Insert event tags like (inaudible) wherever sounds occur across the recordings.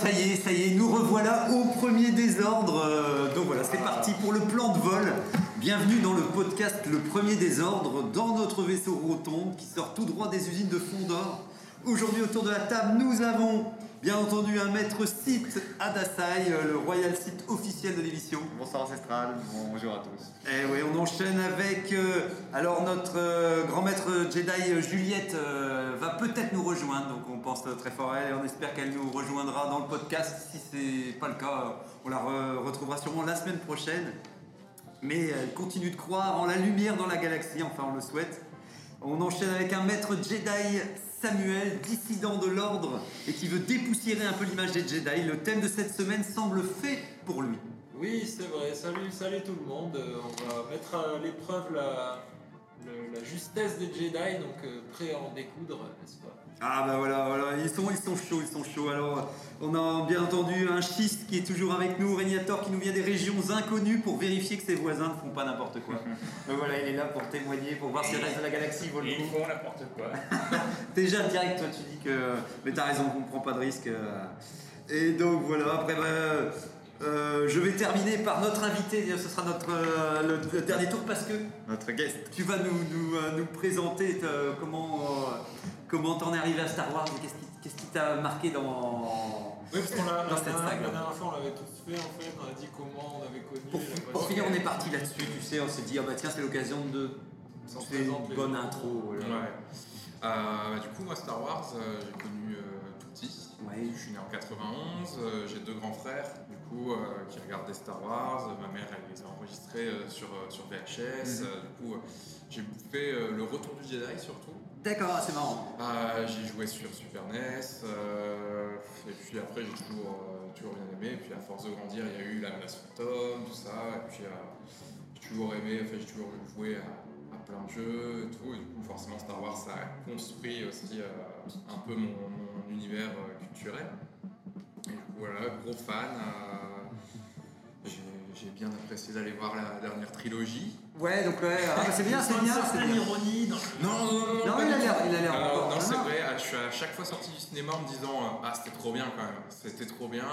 ça y est, ça y est, nous revoilà au premier désordre. Euh, donc voilà, c'est parti pour le plan de vol. Bienvenue dans le podcast Le premier désordre, dans notre vaisseau rotonde qui sort tout droit des usines de Fondor. Aujourd'hui, autour de la table, nous avons bien entendu un maître site à Dassaï, euh, le royal site officiel de l'émission. Bonsoir Ancestral, bonjour à tous. Et oui, on enchaîne avec. euh, alors, notre euh, grand maître Jedi Juliette euh, va peut-être nous rejoindre, donc on pense très fort à elle et on espère qu'elle nous rejoindra dans le podcast. Si c'est pas le cas, on la re- retrouvera sûrement la semaine prochaine. Mais elle continue de croire en la lumière dans la galaxie, enfin on le souhaite. On enchaîne avec un maître Jedi, Samuel, dissident de l'ordre et qui veut dépoussiérer un peu l'image des Jedi. Le thème de cette semaine semble fait pour lui. Oui, c'est vrai. Salut, salut tout le monde. Euh, On va mettre à l'épreuve la, le- la justesse des Jedi, donc euh, prêt à en découdre, n'est-ce pas? Ah bah voilà, voilà, ils sont, ils sont chauds, ils sont chauds. Alors, on a bien entendu un schiste qui est toujours avec nous, Régnator qui nous vient des régions inconnues pour vérifier que ses voisins ne font pas n'importe quoi. (laughs) Donc voilà, il est là pour témoigner, pour voir si le reste de la galaxie vaut le Ils coup. font n'importe quoi. (laughs) Déjà direct, toi tu dis que... Mais t'as raison, on prend pas de risque. euh. Et donc voilà, après... bah, euh, je vais terminer par notre invité, ce sera notre euh, le, le dernier tour parce que Notre guest. tu vas nous, nous, euh, nous présenter comment euh, comment t'en es arrivé à Star Wars et qu'est-ce qui t'a marqué dans. Oui, parce qu'on l'a Dans la, cette dernière- saga. la dernière fois, on l'avait tous fait en fait. On a dit comment on avait connu. Pour, pour finir, on est parti là-dessus, tu sais, on s'est dit, ah bah tiens, c'est l'occasion de. C'est une bonne intro. voilà. Ouais. Euh, bah, du coup, moi, Star Wars, euh, j'ai connu euh, tout petit. Ouais. Je suis né en 91, euh, j'ai deux grands frères, du coup, euh, qui regardaient Star Wars. Ma mère, elle les a enregistrés euh, sur, sur VHS. Mhm. Du coup, j'ai bouffé le Retour du Jedi surtout. D'accord, c'est marrant. Euh, j'ai joué sur Super NES. et puis après, j'ai toujours, toujours bien aimé. Et puis, à force de grandir, il y a eu la menace fantôme, tout ça. Et puis, j'ai toujours aimé, enfin, j'ai toujours joué à, à plein de jeux et tout. Et du coup, forcément, Star Wars, ça a construit aussi euh, un peu mon univers euh, culturel. Et du coup, voilà, gros fan. euh, j'ai- bien apprécié d'aller voir la dernière trilogie. Ouais, donc ouais, ah, bah, c'est bien, c'est bien, c'est bien. ironie dans Non, non, non, non, Non, il a l'air, il a non, c'est vrai, je suis à chaque fois sorti du cinéma en me disant euh, Ah, c'était trop bien quand même, c'était trop bien.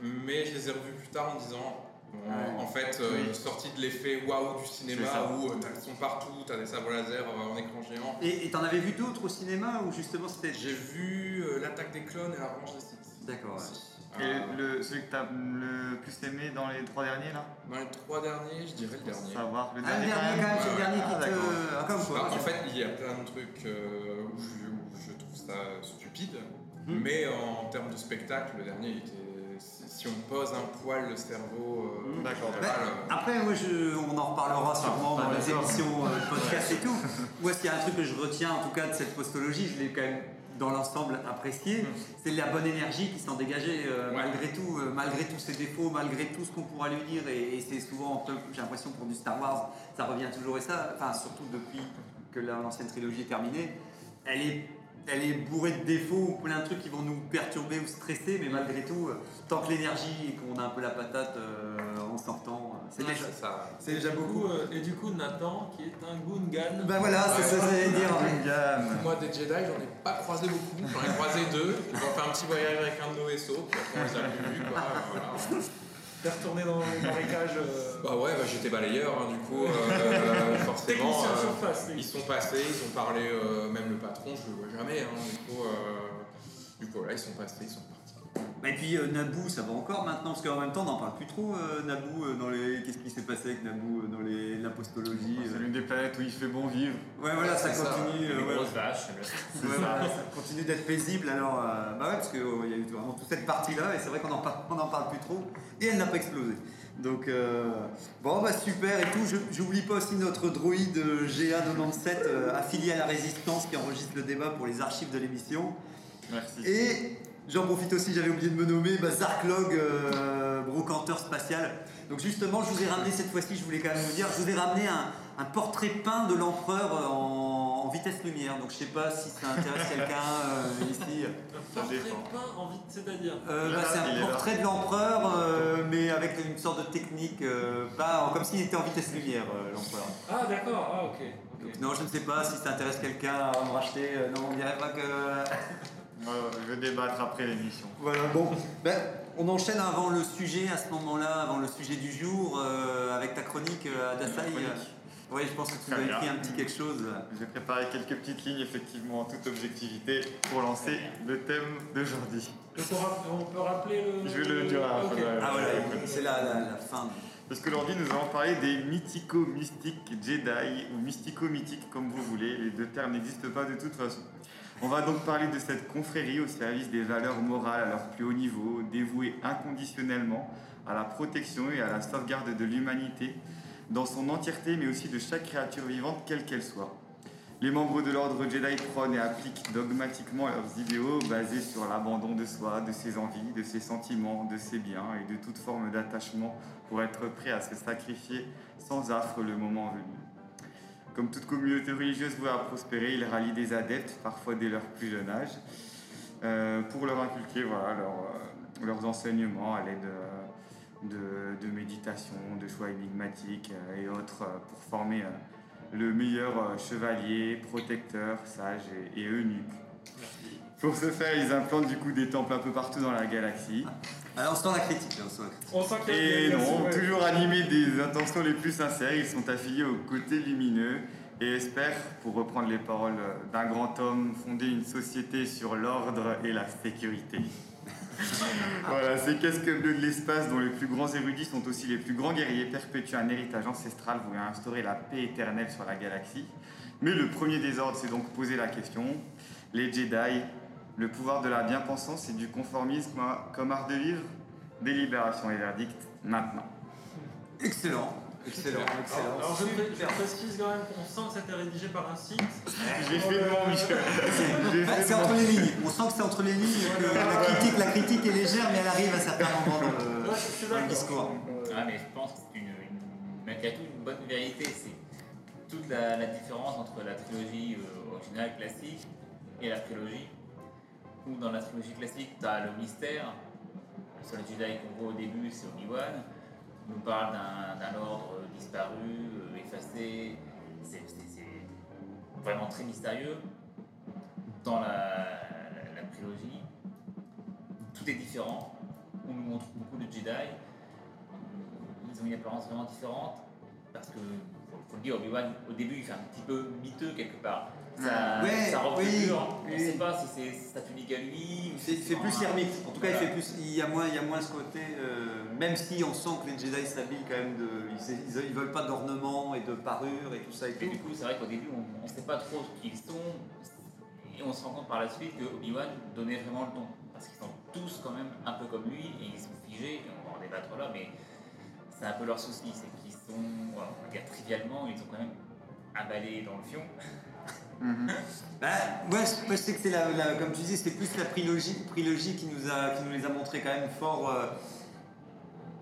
Mais je les ai revus plus tard en me disant Ouais. En fait, euh, Oui. sorti de l'effet waouh du cinéma où euh, t'as le son partout, t'as des sabres laser euh, en écran géant. Et t'en avais vu d'autres au cinéma ou justement c'était. J'ai vu euh, l'attaque des clones et la revanche des Sith. D'accord, ouais. Et Euh, le, celui que t'as le plus aimé dans les trois derniers là? Dans les trois derniers, je dirais le dernier. savoir le Ah, le dernier. dernier quand même, c'est le dernier ah, qui te. Ah, comme quoi. Bah, en fait, il y a plein de trucs euh, où, je, où je trouve ça stupide, Mhm. mais en termes de spectacle, le dernier, il était, si on pose un poil le cerveau, euh, Mhm. D'accord, Bah, après, moi, je, on en reparlera sûrement Ah, dans les émissions euh, podcast et tout. (laughs) Moi, s'il y a un truc que je retiens, en tout cas, de cette postologie, je l'ai quand même dans l'ensemble apprécié, c'est la bonne énergie qui s'en dégageait euh, Ouais. malgré tout, euh, malgré tous ses défauts, malgré tout ce qu'on pourra lui dire. Et, et c'est souvent, j'ai l'impression pour du Star Wars, ça revient toujours et ça, enfin, surtout depuis que la- l'ancienne trilogie est terminée, elle est. Elle est bourrée de défauts, plein de trucs qui vont nous perturber ou stresser, mais malgré tout, euh, tant que l'énergie et qu'on a un peu la patate euh, en sortant, euh, c'est ouais, déjà, ça, c'est déjà Du beaucoup. coup, euh, et du coup, Nathan, qui est un Gungan. Bah voilà, c'est ça que j'allais dire. Moi, des Jedi, j'en ai pas croisé beaucoup. J'en ai croisé deux. Ils ont fait un petit voyage avec un de nos vaisseaux, puis après, on les a plus vus. Quoi. Voilà. T'es retourné dans les marécages. euh, Bah ouais, bah, j'étais balayeur, hein, du coup, (laughs) euh, forcément. Euh, surface. ils sont passés, ils ont parlé, même le patron, je le vois jamais. Hein, du coup, du coup, voilà, ils sont passés, ils sont partis. Et puis euh, Naboo, ça va encore maintenant, parce qu'en même temps, on n'en parle plus trop. euh, Naboo, euh, dans les... qu'est-ce qui s'est passé avec Naboo euh, dans les... l'apostologie C'est euh. l'une des planètes où il fait bon vivre. Ouais, voilà, ça ça, continue. Une ouais. grosse vache. Ouais, voilà, ça continue d'être paisible. Alors, euh, bah ouais, parce qu'il y a eu vraiment toute cette partie-là, et c'est vrai qu'on n'en parle, parle plus trop, et elle n'a pas explosé. Donc, euh, bon, bah super et tout. Je- J'oublie pas aussi notre droïde euh, GA97 euh, affilié à la Résistance qui enregistre le débat pour les archives de l'émission. Merci. Et j'en profite aussi, j'avais oublié de me nommer, bah, Zarklog, euh, brocanteur spatial. Donc justement, je vous ai ramené cette fois-ci, je voulais quand même vous dire, je vous ai ramené un, un portrait peint de l'empereur euh, en, en vitesse lumière. Donc je sais pas si ça intéresse quelqu'un euh, ici. Un portrait peint en vite, c'est-à-dire. Euh, bah, c'est un portrait de l'empereur, euh, mais avec une sorte de technique, euh, pas comme s'il était en vitesse lumière, euh, l'empereur. Ah, d'accord, ah, ok. Donc, non, je ne sais pas si ça intéresse quelqu'un à me racheter. euh, non, on dirait pas que. Je vais débattre après l'émission. Voilà, bon. Ben, on enchaîne avant le sujet à ce moment-là, avant le sujet du jour, euh, avec ta chronique euh, à Dassaï. chronique. Oui, je pense que tu as écrit un petit quelque chose. J'ai préparé quelques petites lignes, effectivement, en toute objectivité, pour lancer le thème d'aujourd'hui. On, peut rappeler le. Je vais le dire Ok. fin. Ah voilà, c'est là la, la fin. Parce qu'aujourd'hui, nous allons parler des mythico-mystiques Jedi, ou mystico-mythiques, comme vous voulez. Les deux termes n'existent pas de toute façon. On va donc parler de cette confrérie au service des valeurs morales à leur plus haut niveau, dévouée inconditionnellement à la protection et à la sauvegarde de l'humanité dans son entièreté, mais aussi de chaque créature vivante, quelle qu'elle soit. Les membres de l'ordre Jedi prônent et appliquent dogmatiquement leurs idéaux basés sur l'abandon de soi, de ses envies, de ses sentiments, de ses biens et de toute forme d'attachement pour être prêt à se sacrifier sans affre le moment venu. Comme toute communauté religieuse vouée à prospérer, ils rallient des adeptes, parfois dès leur plus jeune âge, euh, pour leur inculquer voilà, leur, euh, leurs enseignements à l'aide euh, de, de méditation, de choix énigmatiques et autres pour former le meilleur chevalier, protecteur, sage et, et eunuque. Pour ce faire, ils implantent du coup des temples un peu partout dans la galaxie. Alors on sent la critique. là, on sent la critique. On sent qu'il y a Et non, ouais. toujours animés des intentions les plus sincères, ils sont affiliés au côté lumineux et espèrent, pour reprendre les paroles d'un grand homme, fonder une société sur l'ordre et la sécurité. (laughs) voilà, ces casques bleus de l'espace, dont les plus grands érudits sont aussi les plus grands guerriers, perpétuent un héritage ancestral à instaurer la paix éternelle sur la galaxie. Mais le premier désordre s'est donc posé la question les Jedi, le pouvoir de la bien-pensance et du conformisme comme art de vivre Délibération et verdict maintenant. Excellent. Excellent, Alors, excellent. alors, je, pré- je précise quand même qu'on sent que c'était rédigé par un site. (laughs) J'ai fait de mon Michel. (laughs) C'est entre les lignes. On sent que c'est entre les lignes. que la, critique, la critique est légère, mais elle arrive à certains moments dans le, dans discours. Ah, mais je pense que c'est une, une, malgré tout une bonne vérité. C'est toute la, la différence entre la trilogie euh, originale classique et la trilogie. Où dans la trilogie classique, tu as le mystère. Le seul Jedi qu'on voit au début, c'est Obi-Wan. Il nous parle d'un ordre disparu, euh, effacé. C'est vraiment très mystérieux. Dans la, trilogie, tout est différent. On nous montre beaucoup de Jedi ils ont une apparence vraiment différente parce que faut le dire Obi-Wan au début il fait un petit peu miteux quelque part sa, Ouais, sa robe de oui, mur, on oui. sait pas si c'est sa tunique à lui C'est si plus vraiment un- ermite. En tout cas, il fait plus. Il y a moins, il y a moins ce côté. euh, même si on sent que les Jedi s'habillent quand même de. Ils, ils veulent pas d'ornements et de parures et tout ça et et tout. du coup c'est vrai qu'au début on ne sait pas trop qui ils sont et on se rend compte par la suite que Obi-Wan donnait vraiment le ton parce qu'ils sont tous quand même un peu comme lui et ils sont figés et on va en débattre là mais c'est un peu leur souci c'est qu'ils sont on va dire trivialement ils sont quand même emballés dans le fion Bah, ouais, je, je sais que c'est la, la- comme tu c'était plus la trilogie, trilogie qui nous a, qui nous les a montré quand même fort, euh,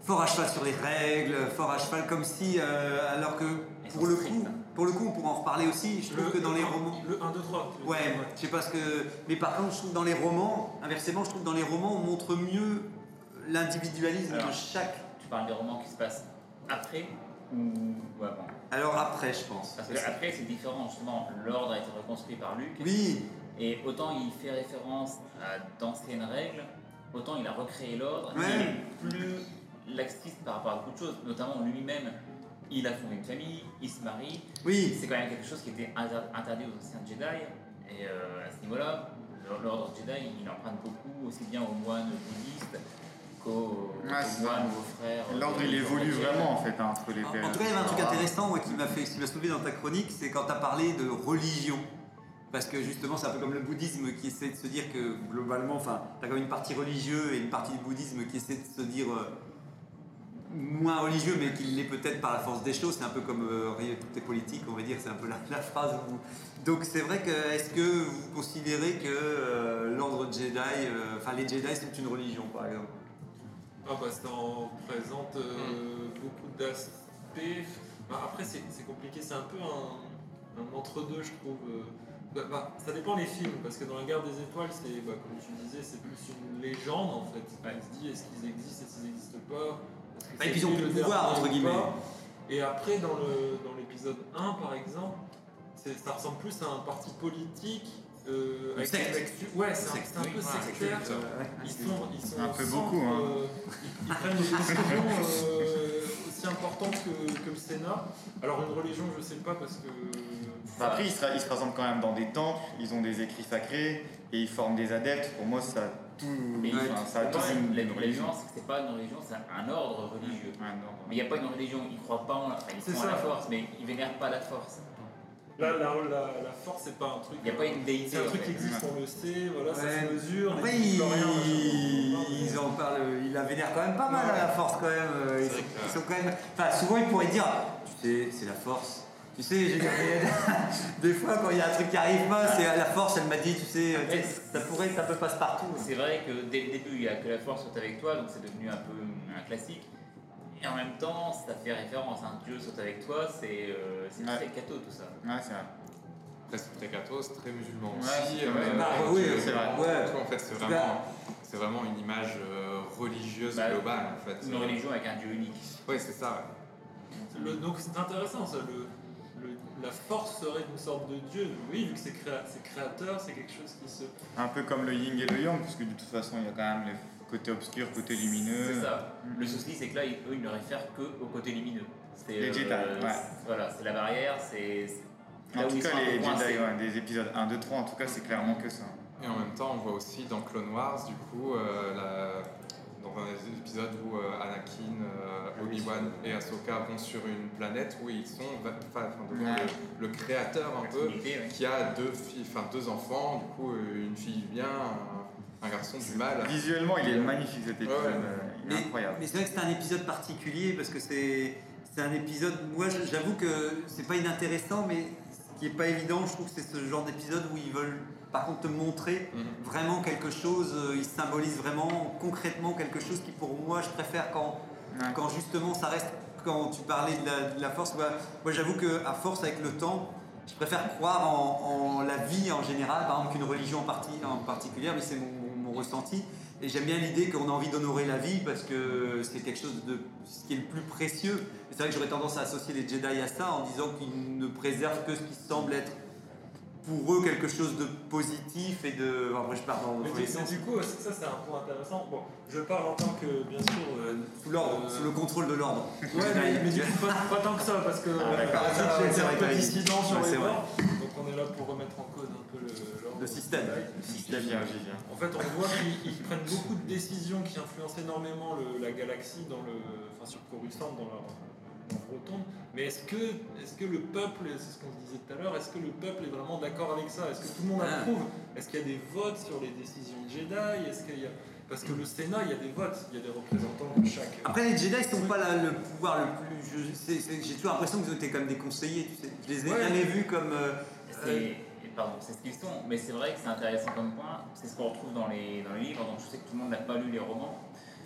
fort à cheval sur les règles, fort à cheval comme si, euh, alors que pour le coup, pour le coup, on pourra en reparler aussi. Je trouve que dans les romans, Le 1, 2, 3. tu veux ouais, dire, je sais pas ce que, mais par contre, je trouve dans les romans, inversement, je trouve que dans les romans, on montre mieux l'individualisme de chaque. tu parles des romans qui se passent après ou, ou avant? Alors après, je pense. Parce que après c'est différent justement, l'ordre a été reconstruit par Luc. Oui, et autant il fait référence à d'anciennes règles, autant il a recréé l'ordre, Ouais. il est plus laxiste par rapport à beaucoup de choses, notamment lui-même, il a fondé une famille, il se marie, oui, c'est quand même quelque chose qui était inter- interdit aux anciens Jedi. Et euh, à ce niveau-là, l'ordre Jedi il emprunte beaucoup aussi bien aux moines bouddhistes qu'aux Ouais, aux c'est moines ça. ou aux frères. L'ordre euh, il évolue vraiment en fait hein, entre les En, périodes. en tout cas, il y avait un truc Ah. intéressant moi, qui m'a fait, qui m'a soulevé dans ta chronique, c'est quand tu as parlé de religion. Parce que justement, c'est un peu comme le bouddhisme qui essaie de se dire que globalement, enfin, tu as quand même une partie religieuse et une partie du bouddhisme qui essaie de se dire euh, moins religieux, mais qui l'est peut-être par la force des choses. C'est un peu comme euh, rien- tout est politique, on va dire, c'est un peu la, la phrase. où- Donc c'est vrai que, est-ce que vous considérez que euh, l'ordre Jedi, euh, enfin les Jedi sont une religion par exemple? Ah bah ça en présente euh, beaucoup d'aspects. Bah, après c'est compliqué, c'est un peu un, un entre-deux je trouve. euh. Bah, bah, ça dépend des films, parce que dans la guerre des étoiles, c'est bah, comme tu disais, c'est plus une légende en fait. Ouais. On se dit est-ce qu'ils existent, est-ce qu'ils n'existent pas? Que Et puis ils ont plus le pouvoir, entre guillemets. Et après dans le dans l'épisode 1 par exemple, ça ressemble plus à un parti politique euh, avec- avec- ouais, c'est un, un peu sectaire. Ils sont, ils sont Un peu centre, beaucoup, hein. euh, ils, ils prennent des décisions euh, aussi importantes que, que le Sénat. Alors une religion, je sais pas parce que. Enfin, Après, ils se, ils se présentent quand même dans des temples, ils ont des écrits sacrés et ils forment des adeptes. Pour moi, ça a tout. Mais Ouais. ça a tout une, une la religion. c'est que c'est pas une religion, c'est un ordre religieux. Mais il n'y a pas une religion, ils croient pas en la, enfin, ils C'est croient en la force, mais ils vénèrent pas la force. Là, la, la, la force, c'est pas un truc. Il n'y a pas une déité. C'est un truc qui existe, on le sait, voilà, ça se mesure. Après, ils, ils en parlent, ils la vénèrent quand même pas mal à la force quand même. euh, Ils sont, vrai que- ils sont quand même. Enfin, souvent ils pourraient dire, tu sais, c'est la force. Tu sais, j'ai- (laughs) des fois quand il y a un truc qui arrive pas, c'est la force. Elle m'a dit, tu sais, sais, ça pourrait, ça peut passe partout. C'est vrai que dès le début, il y a que la force soit avec toi, donc c'est devenu un peu un classique. Et en même temps, ça fait référence, hein, Dieu saute avec toi, c'est euh, c'est Ouais. très catho tout ça. Ouais, c'est vrai. Après, c'est très catho, c'est très musulman Ouais, aussi. c'est euh. Bah, donc, oui, euh, c'est vrai. Ouais. tout, en fait, c'est vraiment, c'est vraiment une image euh, religieuse Bah, globale, en fait. Une religion avec un Dieu unique. Ouais, c'est ça. Le- donc c'est intéressant ça. Le, le- la force serait une sorte de dieu. Oui, vu que c'est créa- c'est créateur, c'est quelque chose qui se. Un peu comme le yin et le yang, parce que de toute façon, il y a quand même le côté obscur, côté lumineux. C'est ça. Le souci, c'est que là, ils- eux, ils ne réfèrent que au côté lumineux. C'est, Les Jedi, ouais. c'est- Voilà, c'est la barrière, c'est. c'est En tout cas, les Jedi, ouais, des épisodes 1, 2, 3, en tout cas, c'est clairement que ça. Et en même temps, on voit aussi dans Clone Wars, du coup, euh, la- dans un des épisodes où euh, Anakin, euh, Obi-Wan et Ahsoka vont sur une planète où ils sont va- enfin, devant Ouais. le, le créateur un peu, ouais. qui a deux filles, enfin deux enfants, du coup euh, une fille du bien, un, garçon du mal. Visuellement, il est magnifique cet épisode. Ouais. Il est Mais, incroyable. mais c'est vrai que c'est un épisode particulier parce que c'est c'est un épisode. Moi, j'avoue que c'est pas inintéressant, mais ce qui est pas évident, je trouve que c'est ce genre d'épisode où ils veulent, par contre, te montrer Mhm. vraiment quelque chose. euh, Ils symbolisent vraiment concrètement quelque chose qui, pour moi, je préfère quand Ouais. quand justement ça reste. Quand tu parlais de la, de la force, moi, moi, j'avoue que à force avec le temps, je préfère croire en, en la vie en général, par exemple qu'une religion en, partie, en particulier, mais c'est mon ressenti. Et j'aime bien l'idée qu'on a envie d'honorer la vie parce que c'est quelque chose de ce qui est le plus précieux. C'est vrai que j'aurais tendance à associer les Jedi à ça en disant qu'ils ne préservent que ce qui semble être pour eux quelque chose de positif et de. Après, je pars dans Mais, du- coup, ça c'est un point intéressant. Bon, je parle en tant que, bien sûr. euh, Sous l'ordre, euh, sous le contrôle de l'ordre. Ouais, mais, mais du coup, pas, pas tant que ça, parce que Ah, euh, Ah, c'est vrai, dissident sur les bords. Donc on est là pour remettre en cause un peu le, l'ordre. Le système. Viens. En fait, on voit qu'ils ils prennent beaucoup de décisions qui influencent énormément le- la galaxie dans le, enfin sur Coruscant dans leur, rotonde. Mais est-ce que, est-ce que le peuple, c'est ce qu'on se disait tout à l'heure, est-ce que le peuple est vraiment d'accord avec ça? Est-ce que tout le monde Ah. approuve? Est-ce qu'il y a des votes sur les décisions de Jedi? Est-ce qu'il y a parce que le Sénat, il y a des votes, il y a des représentants de chaque. Après, les Jedi, ils sont pas là, le pouvoir le plus. J'ai toujours l'impression qu'ils ont été comme des conseillers, tu sais. Je les ai Ouais. jamais vus comme. euh, pardon, c'est ce qu'ils sont, mais c'est vrai que c'est intéressant comme point. C'est ce qu'on retrouve dans les, dans les livres. Donc je sais que tout le monde n'a pas lu les romans,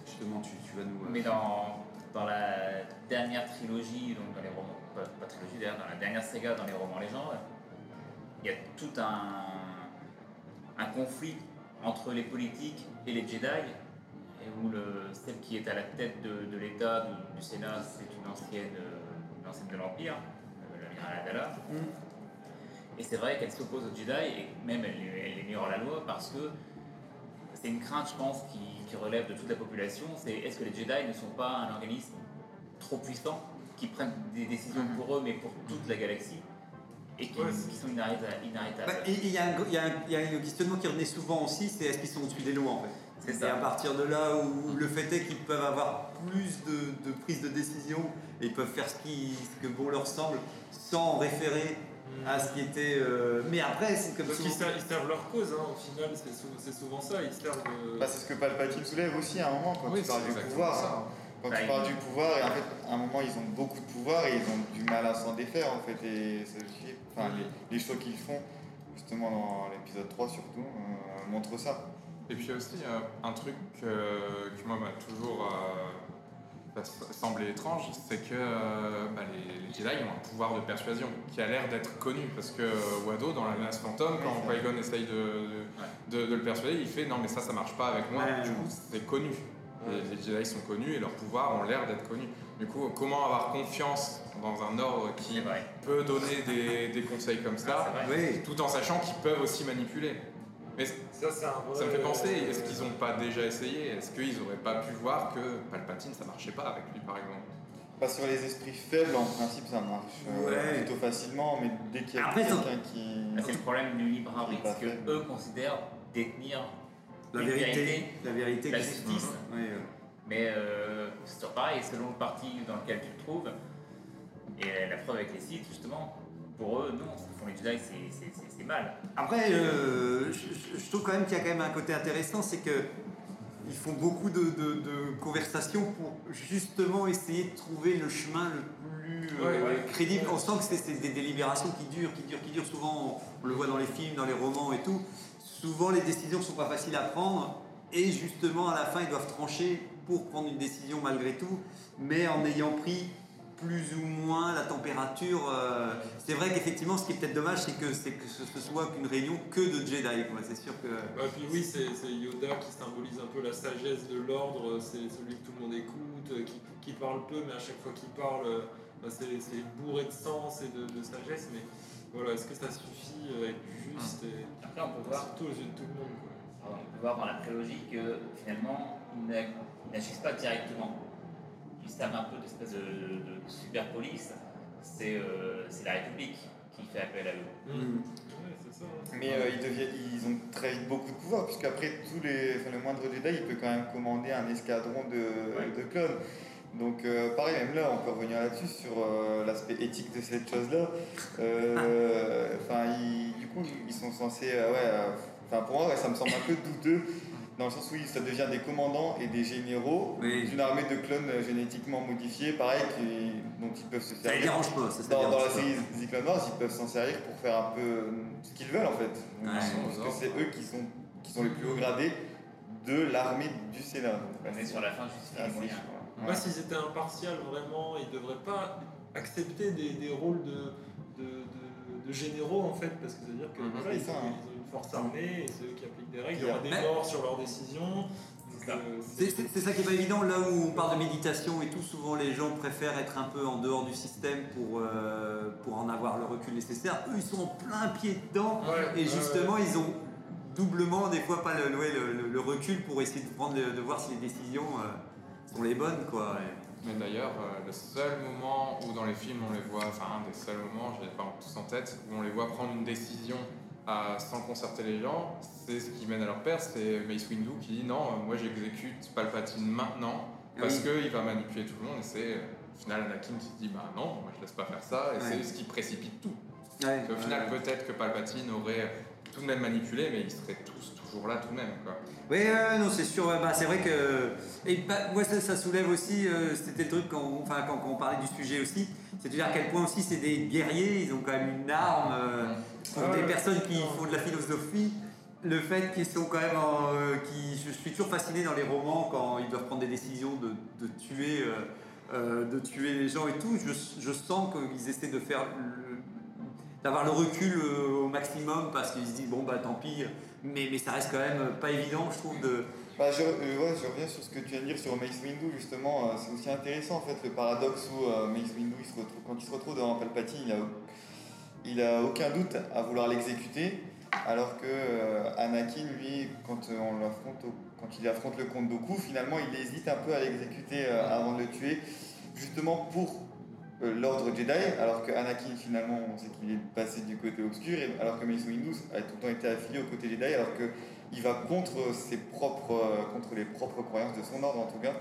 Justement, tu, tu vas nous. euh, mais dans, dans la dernière trilogie, donc dans les romans, pas, pas trilogie d'ailleurs, dans la dernière saga dans les romans légendes, il y a tout un, un conflit entre les politiques et les Jedi, et où le, celle qui est à la tête de, de l'État, du, du Sénat, c'est une ancienne, euh, une ancienne de l'Empire, euh, l'amiral Adala. Mm. Et c'est vrai qu'elle s'oppose aux Jedi et même elle, elle hors la loi parce que c'est une crainte, je pense, qui, qui relève de toute la population. C'est est-ce que les Jedi ne sont pas un organisme trop puissant qui prennent des décisions Mhm. pour eux mais pour toute la galaxie et qui, Ouais, qui sont inarrêta- inarrêtables. Bah, et il y, a un- y y a questionnement qui revenait souvent aussi, c'est est-ce qu'ils sont au-dessus des lois en fait C'est Et à partir de là où le fait est qu'ils peuvent avoir plus de, de prise de décision et ils peuvent faire ce, qui, ce que bon leur semble sans référer à ce qui était. euh, Mais après, c'est comme servent, ils servent leur cause, hein, au final, c'est sou- c'est souvent ça, ils servent de... Bah, c'est ce que Palpatine soulève aussi à un moment quand Oui, tu parles du pouvoir. ça. Quand Bah, tu il- parles du pouvoir, et en fait, à un moment, ils ont beaucoup de pouvoir et ils ont du mal à s'en défaire en fait. Et. Enfin, les, les choix qu'ils font, justement dans l'épisode 3 surtout, euh, montrent ça. Et puis il y a aussi euh, un truc euh, qui moi m'a toujours bah, semblé étrange, c'est que euh, bah, les, les Jedi ont un pouvoir de persuasion qui a l'air d'être connu. Parce que euh, Wado, dans la menace fantôme, quand Ouais, Qui-Gon essaye de, de, de- de le persuader, il fait non mais ça ça marche pas avec moi. Ouais. Du coup c'est connu. Les, les Jedi sont connus et leurs pouvoirs ont l'air d'être connus. Du coup, comment avoir confiance dans un ordre qui peut donner des, des conseils comme ça, tout en sachant qu'ils peuvent aussi manipuler? Mais Ça, c'est un vrai- ça me fait penser, est-ce qu'ils n'ont pas déjà essayé? Est-ce qu'ils n'auraient pas pu voir que Palpatine, ça marchait pas avec lui, par exemple? Pas sur les esprits faibles, en principe, ça marche euh, Ouais. plutôt facilement, mais dès qu'il y a quelqu'un qui. Bah, c'est le problème du libre arbitre, que fait. eux considèrent détenir La vérité. La vérité. la justice. Oui, euh. Mais euh, c'est toujours pareil, selon le parti dans lequel tu te trouves. Et la preuve avec les sites, justement, pour eux, non, ce que font les Jedi, c'est mal. Après, euh, je, trouve quand même qu'il y a quand même un côté intéressant, c'est que ils font beaucoup de, de- de conversations pour justement essayer de trouver le chemin le plus euh, Ouais, ouais. crédible. On sent que c'est c'est des délibérations qui durent, qui durent, qui durent. Souvent, on, on le voit dans les films, dans les romans et tout. Souvent, les décisions sont pas faciles à prendre et justement, à la fin, ils doivent trancher pour prendre une décision malgré tout, mais en ayant pris plus ou moins la température. euh, c'est vrai qu'effectivement, ce qui est peut-être dommage, c'est que, c'est que ce, soit qu'une réunion que de Jedi. quoi. C'est sûr que. Bah, puis oui, c'est c'est Yoda qui symbolise un peu la sagesse de l'ordre, c'est celui que tout le monde écoute, euh, qui, qui parle peu, mais à chaque fois qu'il parle, euh, bah, c'est c'est bourré de sens et de, de sagesse. Mais voilà, est-ce que ça suffit à être juste et Après, on peut voir, surtout aux yeux de tout le monde quoi. on peut voir dans la prélogie que finalement, ils n'agissent pas directement. Un peu d'espèce de, de- de super police. C'est euh, c'est la République qui fait appel à eux. Mm. Ouais. Mais euh, ils, deviennent, ils ont très vite beaucoup de pouvoir, puisqu'après, tous les, enfin, le moindre Jedi, il peut quand même commander un escadron de, Ouais. de clones. Donc, euh, pareil, même là, on peut revenir là-dessus, sur euh, l'aspect éthique de cette chose-là. Euh, Enfin, ils- du coup, ils sont censés. euh, ouais, euh, enfin, pour moi, ouais, ça me semble un peu douteux, dans le sens où ça devient des commandants et des généraux Oui. d'une armée de clones euh, génétiquement modifiés, pareil, qui, dont ils peuvent se Ça les servir. dérange pas, ça, ça Dans, dans la série The Clone Wars, ils peuvent s'en servir pour faire un peu euh, ce qu'ils veulent en fait. Ouais. Parce que c'est eux qui sont, qui sont les plus hauts gradés de l'armée du Sénat. Donc, On est sur la fin. Moi, s'ils étaient impartials, vraiment, ils devraient pas accepter des, des rôles de, de, de- de généraux, en fait, parce que que voilà, ils, ça, ont, hein. ils ont une force armée, et c'est eux qui appliquent des règles, il y aura des après- morts sur leurs décisions. C'est Donc, ça. euh, C'est ça qui est pas évident, là où on parle de méditation et tout, souvent les gens préfèrent être un peu en dehors du système pour, euh, pour en avoir le recul nécessaire. Eux, ils sont en plein pied dedans Ouais, et ouais, justement, ils ont doublement, des fois, pas le, ouais, le, le- le recul pour essayer de, prendre, de voir si les décisions euh, sont les bonnes. Quoi. Mais d'ailleurs, euh, le seul moment où dans les films on les voit, enfin un des seuls moments, je l'ai pas tous en tête, où on les voit prendre une décision à- sans concerter les gens, c'est ce qui mène à leur père, c'est Mace Windu qui dit non, moi j'exécute Palpatine maintenant parce Oui. qu'il va manipuler tout le monde et c'est au final Anakin qui dit bah non, moi je laisse pas faire ça et Ouais. c'est ce qui précipite tout. Ouais, au final, ouais. peut-être que Palpatine aurait tout de même manipulé, mais ils seraient tous toujours là tout de même. Quoi. Oui, ouais, non, c'est sûr. bah, c'est vrai que. Et bah, moi, ça, ça soulève aussi. euh, C'était le truc quand, on- enfin, quand, quand on parlait du sujet aussi. C'est-à-dire à quel point aussi c'est des guerriers, ils ont quand même une arme. euh, pour Ah des personnes qui font de la philosophie, le fait qu'ils sont quand même. en, euh, qui, je suis toujours fasciné dans les romans quand ils doivent prendre des décisions de, de tuer. euh, euh, de tuer les gens et tout, je, je sens qu'ils essaient de faire d'avoir le recul euh, au maximum parce qu'ils se disent bon bah tant pis, mais, mais ça reste quand même pas évident je trouve de, Bah, je, euh, ouais, je reviens sur ce que tu viens de dire sur Mace Windu, justement. euh, c'est aussi intéressant, en fait, le paradoxe où euh, Mace Windu, il se retrouve, quand il se retrouve devant Palpatine, il a, il a aucun doute à vouloir l'exécuter, alors que euh, Anakin, lui, quand, euh, on l'affronte au- quand il affronte le comte Dooku, finalement, il hésite un peu à l'exécuter euh, avant de le tuer, justement pour euh, l'ordre Jedi, alors que Anakin, finalement, on sait qu'il est passé du côté obscur, et- alors que Mace Windu a tout le temps été affilié au côté Jedi, alors que il va contre ses propres, euh, contre les propres croyances de son ordre en tout cas.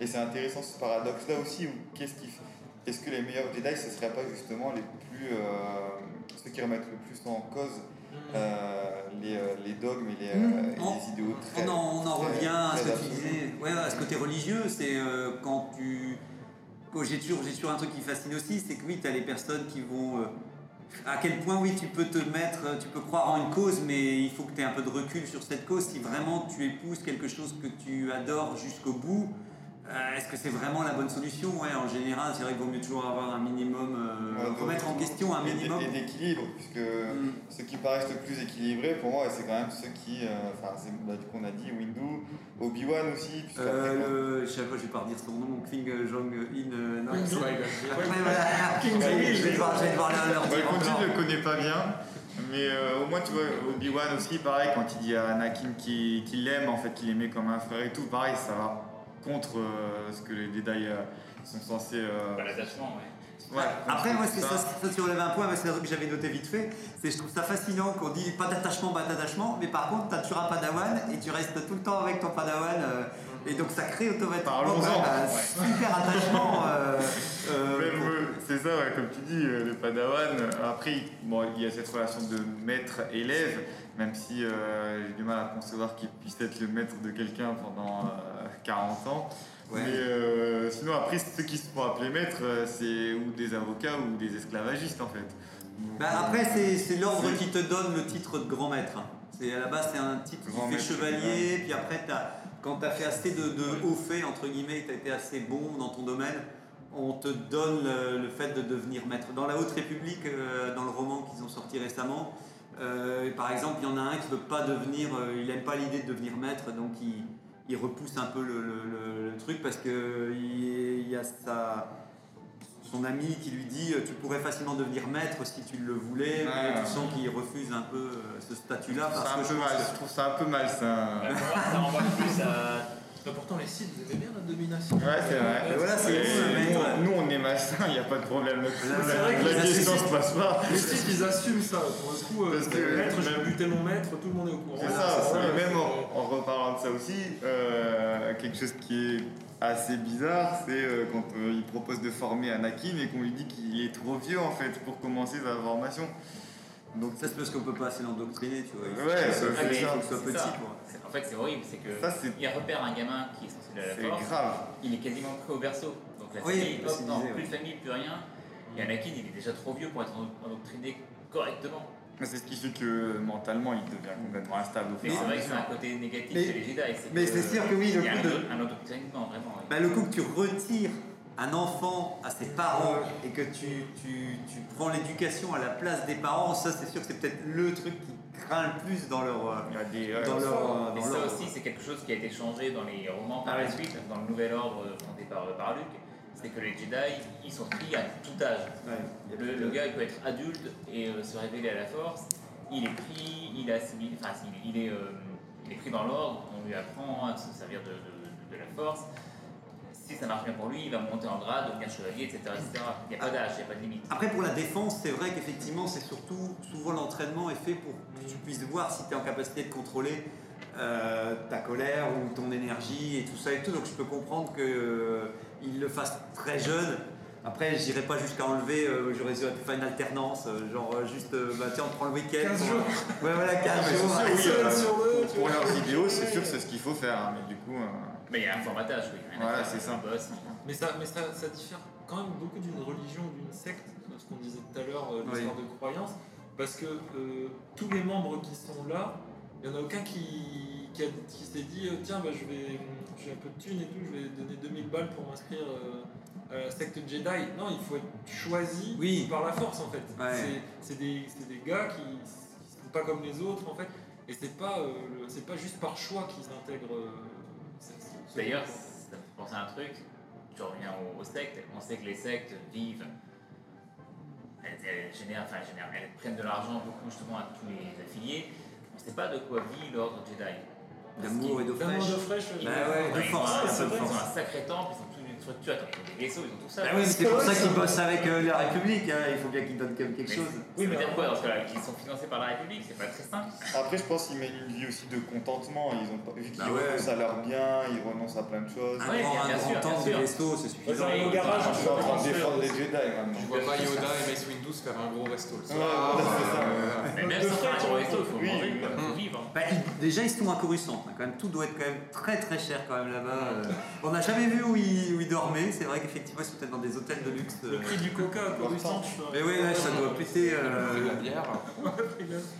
Et c'est intéressant ce paradoxe là aussi où qu'est-ce qui, est-ce que les meilleurs Jedi ce serait pas justement les plus, euh, ceux qui remettent le plus en cause euh, les, les dogmes et les, Mmh. et On- les idéaux très. on en, on en très- revient à ce que tu disais ouais, à ce côté religieux c'est euh, quand tu quand j'ai toujours, un truc qui fascine aussi c'est que oui tu as les personnes qui vont euh, à quel point oui tu peux te mettre tu peux croire en une cause mais il faut que tu aies un peu de recul sur cette cause. Si vraiment tu épouses quelque chose que tu adores jusqu'au bout Euh, Est-ce que c'est vraiment la bonne solution? Ouais, en général, c'est vrai qu'il vaut mieux toujours avoir un minimum, euh, Ouais, remettre en question un minimum. Et d'équilibre, puisque Mm. ceux qui paraissent le plus équilibrés, pour moi, c'est quand même ceux qui. euh, Enfin, c'est bah, du coup, on a dit Windu, Obi-Wan aussi. après, Euh, le, je sais pas, je vais pas redire son nom, King Jong-in. euh, non, Après, voilà. King je vais devoir, je vais devoir leur, Bah, dire je le connais pas bien, mais euh, au moins, tu vois, Obi-Wan aussi, pareil, quand il dit à Anakin qu'il qu'il l'aime, en fait, qu'il aimait comme un frère et tout, pareil, ça va contre euh, ce que les Jedi euh, sont censés. euh, Bah, L'attachement, ouais. ouais, Après, moi, c'est ça, ça. ça, tu relèves un point, mais c'est un truc que j'avais noté vite fait. C'est je trouve ça fascinant qu'on dit pas d'attachement, pas d'attachement, mais par contre, tu as un padawan et tu restes tout le temps avec ton padawan. euh, et donc, ça crée automatiquement un super attachement. euh, (laughs) euh, euh, c'est ça, ouais, comme tu dis, euh, le padawan. Après, bon, il y a cette relation de maître-élève, même si euh, j'ai du mal à concevoir qu'il puisse être le maître de quelqu'un pendant euh, 40 ans. Ouais. Mais euh, sinon, après, ceux qui se font appeler maîtres, euh, c'est ou des avocats ou des esclavagistes en fait. Donc, Bah, après, c'est l'ordre qui te donne le titre de grand maître. C'est à la base, c'est un titre Grand qui fait maître, chevalier, puis après, quand tu as fait assez de, de hauts faits, entre guillemets, tu as été assez bon dans ton domaine, on te donne le, le fait de devenir maître. Dans la Haute République, euh, dans le roman qu'ils ont sorti récemment, euh, par exemple, il y en a un qui veut pas devenir, euh, il aime pas l'idée de devenir maître, donc il, il repousse un peu le, le- le- le truc parce que il, il y a sa, son ami qui lui dit euh, tu pourrais facilement devenir maître si tu le voulais, mais tu sens qu'il refuse un peu euh, ce statut-là c'est parce un que je mal, que- je trouve ça un peu mal ça. Bah, pour moi, ça renvoie plus à. Pourtant, les sites, vous aimez bien la domination. Ouais, c'est vrai. Mais voilà, c'est mec, nous, on est malsains, il n'y a pas de problème c'est La- vrai que La les question sites- se passe pas. Les sites, ils assument ça. Pour le coup, euh, Parce que maître, vais buter mon maître, tout le monde est au courant. C'est Voilà, ça, c'est ça. et même en, en reparlant de ça aussi, euh, quelque chose qui est assez bizarre, c'est euh, quand euh, il propose de former Anakin et qu'on lui dit qu'il est trop vieux en fait pour commencer sa formation. Donc ça c'est parce qu'on peut pas assez l'endoctriner, tu vois. Il faut Ouais, faut que ce soit petit. ça. quoi. C'est- fait, c'est horrible, c'est que ça c'est il repère un gamin qui est censé aller à c'est la force, grave. il est quasiment pris au berceau. Donc la Oui, famille, c'est hop, ce qu'il non, disait, plus ouais. de famille, plus rien. Et Anakin, il est déjà trop vieux pour être endoctriné correctement. Mais C'est ce qui fait que mentalement il devient complètement instable au et c'est vrai que c'est un côté négatif Mais- chez les Jedi. mais que c'est sûr que oui, le Il y a coup un, de- un endoctrinement, vraiment. oui. Bah, le coup que tu retires un enfant à ses parents et que tu, tu, tu prends l'éducation à la place des parents, ça c'est sûr que c'est peut-être le truc qui craint le plus dans leur. euh, des, ouais, dans leur, euh, Et dans ça leur- aussi, c'est quelque chose qui a été changé dans les romans par Ah la suite, dans le nouvel ordre fondé par, par Luke. C'est que les Jedi, ils sont pris à tout âge. Ouais, Le, le gars, il peut être adulte et euh, se révéler à la force. Il est pris, il est assimilé, enfin, il, il est, euh, il est pris dans l'ordre. On lui apprend à se servir de, de- de la force. Si ça marche bien pour lui, il va monter en grade, devenir chevalier, etc. etc. Il n'y a pas d'âge, il n'y a pas de limite. Après, pour la défense, c'est vrai qu'effectivement, c'est surtout, souvent l'entraînement est fait pour que tu puisses voir si tu es en capacité de contrôler euh, ta colère ou ton énergie et tout ça et tout. Donc, je peux comprendre qu'il le fasse très jeune. Après, j'irai pas jusqu'à enlever, euh, j'aurais dû faire une alternance, euh, genre euh, juste, euh, bah tiens, on prend le week-end. 15 pour- jours. Ouais, voilà, 15 mais jours. c'est sûr, oui, euh, sur tu Pour leurs vidéos, c'est sûr que c'est ce qu'il faut faire, hein, mais du coup. Mais il y a un formatage, oui. Voilà, c'est un ça. boss. Mais ça, mais ça, ça diffère quand même beaucoup d'une religion, d'une secte, ce qu'on disait tout à l'heure, euh, l'histoire de croyance, parce que euh, tous les membres qui sont là, il n'y en a aucun qui, qui, a- qui s'est dit euh, tiens, bah, je vais, j'ai un peu de thunes et tout, je vais donner 2000 balles pour m'inscrire euh, à la secte Jedi. Non, il faut être choisi Oui. par la force en fait. Ouais. C'est- C'est des, c'est des gars qui ne sont pas comme les autres en fait, et c'est pas, euh, le- c'est pas juste par choix qu'ils intègrent. Euh, D'ailleurs, ça me fait penser à un truc. Tu reviens aux, aux sectes. On sait que les sectes vivent. Elles, elles génèrent, enfin, elles, génèrent, elles prennent de l'argent beaucoup justement à tous les affiliés. On ne sait pas de quoi vit l'ordre Jedi. D'amour et d'eau D'amour fraîche. de fraîche. Bah ouais, de Ouais, force, de ils ont force. un sacré temple, ils ont toute une structure, attends, ils ont des vaisseaux, ils ont tout ça. Bah oui, mais c'est pour ça qu'ils bossent avec euh, la République, hein, il faut bien qu'ils donnent quand même quelque Mais chose. Oui, mais dire quoi dans ce cas-là Qu'ils sont financés par la République, c'est pas très simple. Après, je pense qu'ils mènent une vie aussi de contentement. Ils ont pas, vu qu'ils Bah ouais. renoncent à bien, ils renoncent à plein de choses. Ah ouais, bien un sûr, grand temps bien de sûr. vaisseau, c'est suffisant. Ouais, au garage, Je suis en train de sûr. défendre les Jedi maintenant. Je vois pas Yoda et Mace Windu se faire un gros resto. Mais même sans faire un resto, il faut manger, il faut vivre. Bah, ils- déjà, ils sont à Coruscant. hein, Quand même, tout doit être quand même très très cher quand même là-bas. euh. On n'a jamais vu où ils, C'est vrai qu'effectivement, ils sont peut-être dans des hôtels de luxe. euh. Le prix du coca à Coruscant. Mais oui, ouais, ça doit péter. Euh. (laughs) la bière.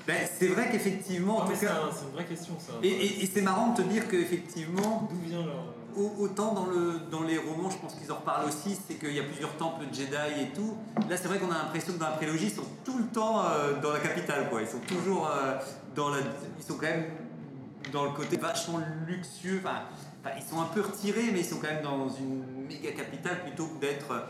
Ben, c'est vrai qu'effectivement, en tout c'est cas. un- c'est une vraie question ça. Et, et- et c'est marrant de te dire qu'effectivement, D'où vient leur. au- autant dans, le, dans les romans, je pense qu'ils en reparlent aussi, c'est qu'il y a plusieurs temples Jedi et tout. Là, c'est vrai qu'on a l'impression que dans la prélogie, ils sont tout le temps euh, dans la capitale, quoi. Ils sont toujours euh, dans la. Ils sont quand même dans le côté vachement luxueux. Enfin, enfin, ils sont un peu retirés, mais ils sont quand même dans une méga capitale plutôt que d'être. euh,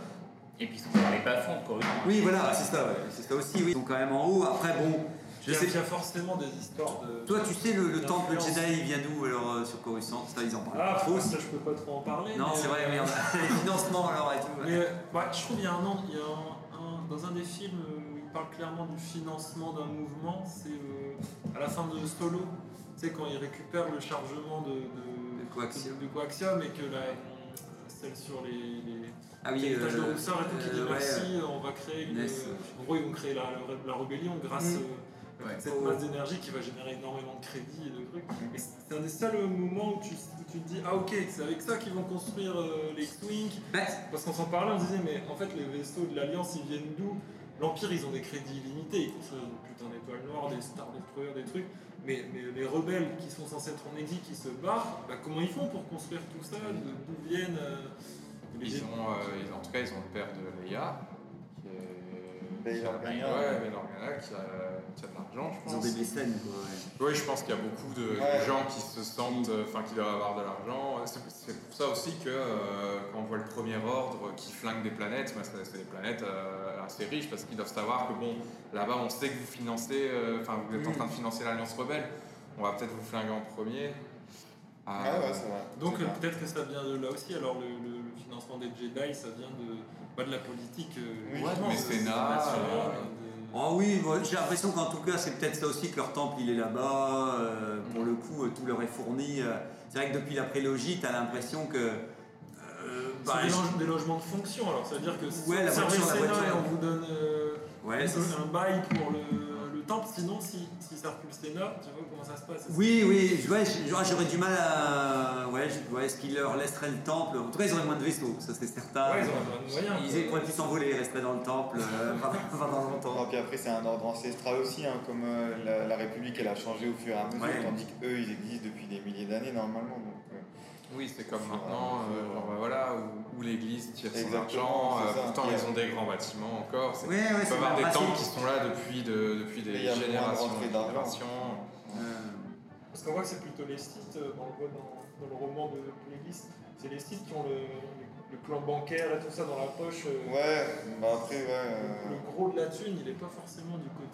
Et puis ils sont dans les bas-fonds de Coruscant. Oui, voilà, c'est ça, ouais. c'est ça aussi, oui. Ils sont quand même en haut. Après, bon, je sais. il y a forcément des histoires de. Toi, tu sais, le, le temple. Jedi, il vient d'où alors euh, sur Coruscant? Ça, ils en parlent Ah, trop. ça, je peux pas trop en parler. Non, mais, c'est vrai, euh, merde. (laughs) (laughs) Les financements alors et tout. Mais ouais, je trouve qu'il y a un an, il y a un- un- dans un des films où il parle clairement du financement d'un mouvement, c'est euh, à la fin de Solo, tu sais, quand il récupère le chargement de, de, De coaxium. de coaxium et que la, celle sur les, les, Ah oui, les de euh, rousseur et tout qui dit euh, merci, on va créer une. En gros, ils vont créer la, la rébellion grâce Mm. à Ouais. cette masse d'énergie qui va générer énormément de crédits et de trucs. Et c'est un des seuls moments où tu, où tu te dis Ah, ok, c'est avec ça qu'ils vont construire euh, les X-Wing. Bah, Parce qu'on s'en parlait, on disait, mais en fait, les vaisseaux de l'Alliance, ils viennent d'où? L'Empire, ils ont des crédits illimités, ils construisent une putain d'étoile noire, des Star Destroyers, des trucs. Mais, mais les rebelles qui sont censés être en exil, qui se barrent, bah, comment ils font pour construire tout ça De- D'où viennent euh, les- Ils ont, euh, ils- en tout cas, ils ont le père de Leia, qui est. Bail qui a- Organa. Ouais, qui a, a de l'argent, je ils ont pense. des mécènes, quoi. ouais. Oui, je pense qu'il y a beaucoup de Ouais. gens qui se sentent, enfin, qui doivent avoir de l'argent. C'est pour ça aussi que euh, quand on voit le premier ordre qui flingue des planètes, bah, c'est c'est des planètes euh, assez riches parce qu'ils doivent savoir que bon, là-bas, on sait que vous financez, euh, enfin, vous êtes en train de financer l'Alliance rebelle. On va peut-être vous flinguer en premier. Ah Euh, ouais, c'est vrai. Donc euh, peut-être que ça vient de là aussi. Alors le, le- le financement des Jedi, ça vient de, pas de la politique euh, Oui, justement, du de- Oh oui, j'ai l'impression qu'en tout cas, c'est peut-être ça aussi que leur temple il est là-bas. euh, pour le coup, euh, tout leur est fourni. euh. c'est vrai que depuis la prélogie, t'as l'impression que. euh, C'est bah, des, je- loge- des logements de fonction, alors ça veut dire que Ouais, la voiture, la voiture. on vous donne ouais, un bail pour le temple, sinon si, si ça plus le Sénat, tu vois comment ça se passe Oui, oui, je- ouais, j'aurais du mal à. Ouais, est-ce qu'ils leur laisseraient le temple? En tout cas, ils auraient moins de vaisseaux, ça c'est certain. Ouais, ils ont moins de moyens. Ils quoi. pourraient plus s'envoler, ils resteraient dans le temple euh, (laughs) pendant, pendant Et longtemps. puis après, c'est un ordre ancestral aussi, hein, comme euh, la, la République, elle a changé au fur et à mesure, Ouais. tandis qu'eux, ils existent depuis des milliers d'années normalement. Donc, Oui, c'est comme maintenant, euh, genre, bah, voilà, où, où l'église tire son Exactement, argent. c'est euh, ça. pourtant, ils ont des grands bâtiments encore. c'est- Ouais, ouais, avoir des racine. temples qui sont là depuis, de- depuis des Et il y a moins de générations. d'argent. Euh, Parce qu'on voit que c'est plutôt les Sith, euh, dans le, dans, dans le roman de l'église, c'est les Sith qui ont le, le plan bancaire et tout ça dans la poche. euh, ouais, bah après, ouais. le, euh, le gros de la thune, il est pas forcément du côté.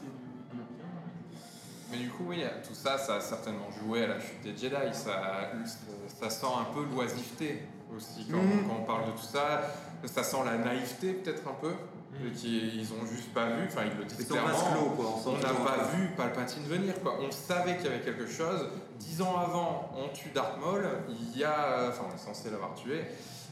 Mais du coup, oui, tout ça, ça a certainement joué à la chute des Jedi. Ça, ça sent un peu l'oisiveté aussi quand, quand on parle de tout ça. Ça sent la naïveté peut-être un peu. qui- ils ont juste pas vu, enfin ils le disent clairement. clos, quoi. On n'a pas vu Palpatine venir, quoi. On savait qu'il y avait quelque chose. Dix ans avant, on tue Darth Maul. Il y a, enfin, on est censé l'avoir tué.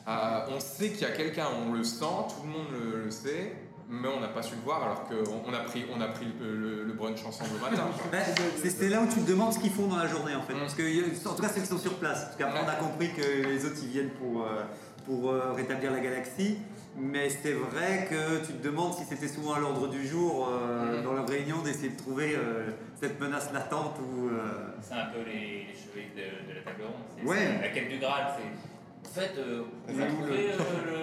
Euh, on sait qu'il y a quelqu'un, on le sent, tout le monde le, le sait, mais on n'a pas su le voir alors qu'on on a pris, on a pris le, le- le brunch ensemble le matin. (laughs) c'est là où tu te demandes ce qu'ils font dans la journée en fait. Mm. Parce que, y a- en tout cas, ceux qui sont sur place. Parce qu'après, Ouais. on a compris que les autres ils viennent pour, euh, pour euh, rétablir la galaxie. Mais c'est vrai que tu te demandes si c'était souvent à l'ordre du jour euh, Mm. dans leur réunion d'essayer de trouver euh, cette menace latente ou. euh, C'est un peu les, les chevaliers de, de la table ronde. Ouais. la quête du Graal. C'est en fait, euh, vous avez trouvé euh,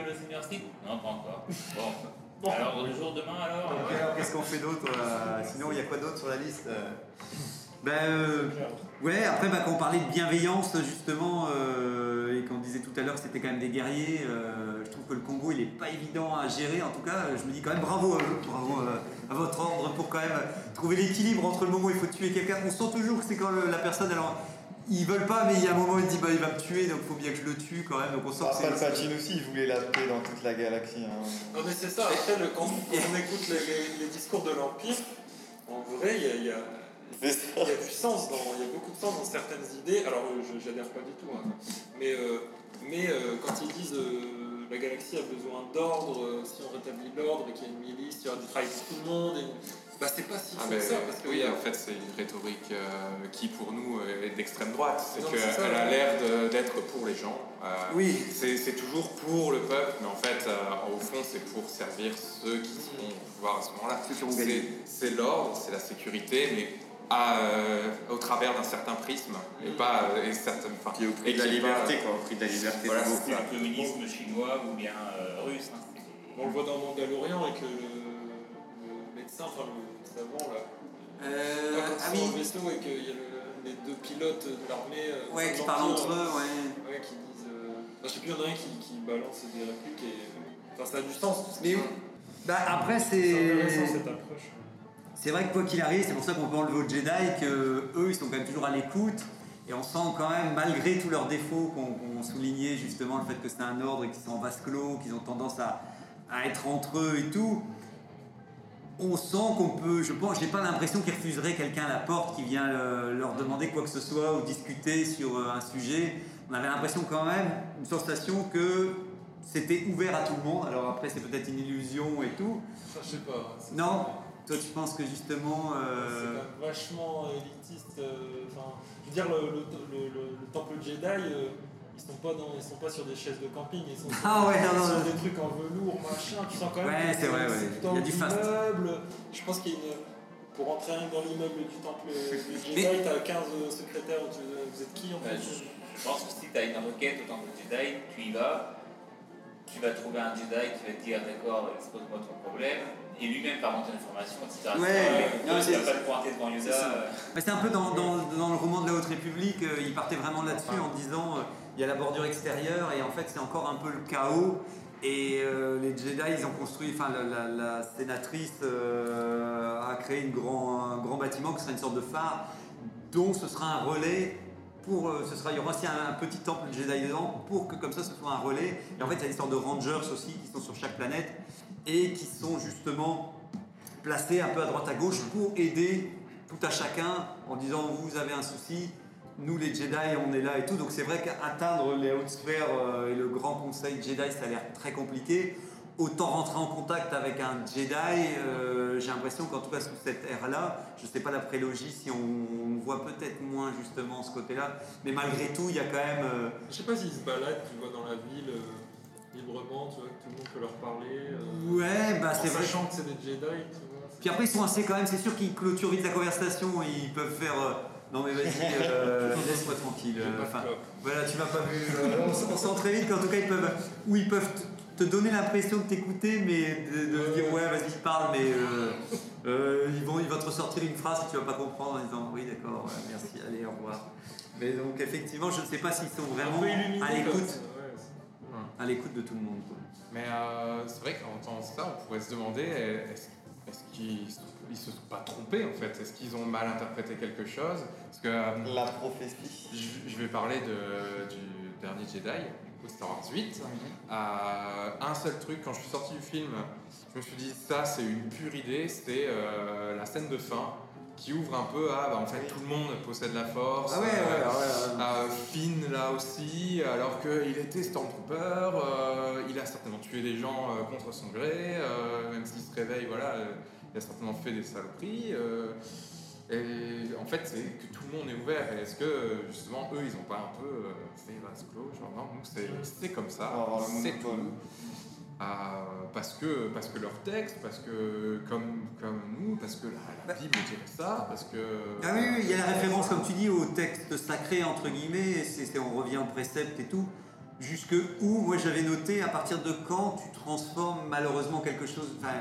le, le Seigneur Sith Non, pas encore. (laughs) Bon. Alors, le jour demain, alors euh, alors qu'est-ce qu'on fait d'autre euh, Sinon, il y a quoi d'autre sur la liste euh Ben, euh, ouais, après, bah, quand on parlait de bienveillance, justement, euh, et qu'on disait tout à l'heure que c'était quand même des guerriers, euh, je trouve que le Congo, il est pas évident à gérer. En tout cas, je me dis quand même bravo à eux, bravo à votre ordre pour quand même trouver l'équilibre entre le moment où il faut tuer quelqu'un. On sent toujours que c'est quand la personne, alors, ils veulent pas, mais il y a un moment où il dit, bah, il va me tuer, donc il faut bien que je le tue quand même. Donc on sent bah, que c'est. Palpatine aussi, il voulait la paix dans toute la galaxie. hein. Non mais c'est ça, après le- quand, quand on écoute les, les- les discours de l'Empire, en vrai il y a, il y a- il y a du sens, dans, il y a beaucoup de sens dans certaines idées, alors euh, je j'adhère pas du tout, hein. mais, euh, mais euh, quand ils disent euh, la galaxie a besoin d'ordre, euh, si on rétablit l'ordre et qu'il y a une milice, il y aura du travail pour tout le monde, et, bah c'est pas si Ah, mais que ça, parce que oui, en fait, c'est une rhétorique euh, qui, pour nous, est d'extrême droite. C'est qu'elle a l'air d'être pour les gens. Euh, Oui, C'est c'est toujours pour le peuple, mais en fait, euh, au fond, c'est pour servir ceux qui seront au pouvoir à ce moment-là. C'est- l'ordre, c'est la sécurité, mais à, euh, au travers d'un certain prisme et pas euh, et certaines, enfin, Qui est au prix et de la pas- liberté, quoi, au prix de la liberté. Voilà, c'est le communisme chinois ou bien euh, russe. hein. On le voit dans Mandalorian avec le, le médecin, enfin le savant là. Euh, Quand ah oui, vaisseau et qu'il y a le- les deux pilotes de l'armée euh, ouais, qui parlent entre eux, ouais. Ouais, qui disent. euh, enfin, je sais plus, il y en a un qui, qui balance des répliques et. Enfin, ça a du sens. Mais oui. Bah après C'est intéressant c'est cette approche. c'est vrai que quoi qu'il arrive, c'est pour ça qu'on peut enlever aux Jedi que eux ils sont quand même toujours à l'écoute et on sent quand même malgré tous leurs défauts qu'on qu'on soulignait justement le fait que c'est un ordre et qu'ils sont en vase clos, qu'ils ont tendance à, à être entre eux et tout. On sent qu'on peut, je pense, j'ai pas l'impression qu'ils refuseraient quelqu'un à la porte qui vient euh, leur demander quoi que ce soit ou discuter sur euh, un sujet. On avait l'impression quand même, une sensation que c'était ouvert à tout le monde. Alors après, c'est peut-être une illusion et tout. Enfin, je sais pas. c'est- Non. Toi, tu penses que justement. C'est euh, même vachement élitiste. euh, je veux dire, le, le, le- le- le temple Jedi, euh, ils sont pas dans, ils sont pas sur des chaises de camping, ils sont sur, Ah ouais, non, non, sur non. des trucs en velours, machin. Tu sens quand même. Ouais, que c'est vrai, ouais. tout Il y a du. Je pense qu'il y a une. Pour entrer dans l'immeuble du temple du Jedi, Mais- t'as 15 secrétaires. Tu, vous êtes qui en Bah, fait? je, je pense que si tu as une requête au temple Jedi, tu y vas, tu vas trouver un Jedi qui va te dire d'accord, expose-moi ton problème, et lui-même va remonter l'information, etc. Ouais, etc. non, tu c'est- pas te pointer devant c'est Yoda. ça. euh, Mais c'est un peu dans, dans- dans le roman de la Haute République, euh, il partait vraiment là-dessus en disant euh, il y a la bordure extérieure et en fait c'est encore un peu le chaos. Et euh, les Jedi, ils ont construit, enfin la, sénatrice euh, a créé une grand, un grand bâtiment qui sera une sorte de phare, dont ce sera un relais pour, euh, ce sera, il y aura aussi un, petit temple Jedi dedans pour que comme ça ce soit un relais. Et en fait il y a des sortes de rangers aussi qui sont sur chaque planète et qui sont justement placés un peu à droite à gauche pour aider tout à chacun en disant vous avez un souci, nous les Jedi on est là et tout. Donc c'est vrai qu'atteindre les hautes sphères euh, et le grand conseil Jedi ça a l'air très compliqué. Autant rentrer en contact avec un Jedi, euh, j'ai l'impression qu'en tout cas sous cette ère-là, je sais pas la prélogie si on, on voit peut-être moins justement ce côté-là, mais malgré tout il y a quand même... euh, Je sais pas s'ils se baladent, tu vois, dans la ville euh, librement, tu vois, que tout le monde peut leur parler. ouais, bah c'est vrai. sachant que c'est des Jedi, tu vois. Puis après, ils sont assez quand même, c'est sûr qu'ils clôturent vite la conversation, ils peuvent faire. Non mais vas-y, euh, (laughs) laisse-moi tranquille. Euh, enfin, voilà, tu m'as pas vu. euh, (laughs) on, sent très vite qu'en tout cas, ils peuvent. Ou ils peuvent te, donner l'impression de t'écouter, mais de, dire ouais, vas-y, parle, mais euh, euh, ils, vont, ils vont te ressortir une phrase que tu vas pas comprendre en disant oui, d'accord, ouais, merci, allez, au revoir. Mais donc, effectivement, je ne sais pas s'ils sont vraiment à l'écoute, à l'écoute de tout le monde. quoi. Mais euh, c'est vrai qu'en entendant ça, on pourrait se demander est-ce est-ce qu'ils se- ils se sont pas trompés en fait Est-ce qu'ils ont mal interprété quelque chose? Parce que euh, La prophétie. je, je vais parler de, du dernier Jedi, du coup Star Wars 8. Euh, un seul truc, quand je suis sorti du film, je me suis dit ça c'est une pure idée, c'était euh, la scène de fin qui ouvre un peu à bah, en fait tout le monde possède la force. Ah ouais, ouais, euh, Finn là aussi, alors qu'il était Stormtrooper, il a certainement tué des gens contre son gré, même s'il se réveille, voilà, il a certainement fait des saloperies. euh, et en fait, c'est que tout le monde est ouvert. Et est-ce que justement, eux, ils n'ont pas un peu euh, fait vase clos Genre, non, nous, c'est c'est comme ça, c'est tout. Euh, parce, que, parce que leur texte, parce que comme, comme nous, parce que la, la Bible dirait ça, parce que. Ah oui, oui, il y a la référence, comme tu dis, au texte sacré, entre guillemets, c'est, c'est- on revient au précepte et tout. Jusque où, moi j'avais noté, à partir de quand tu transformes malheureusement quelque chose, enfin,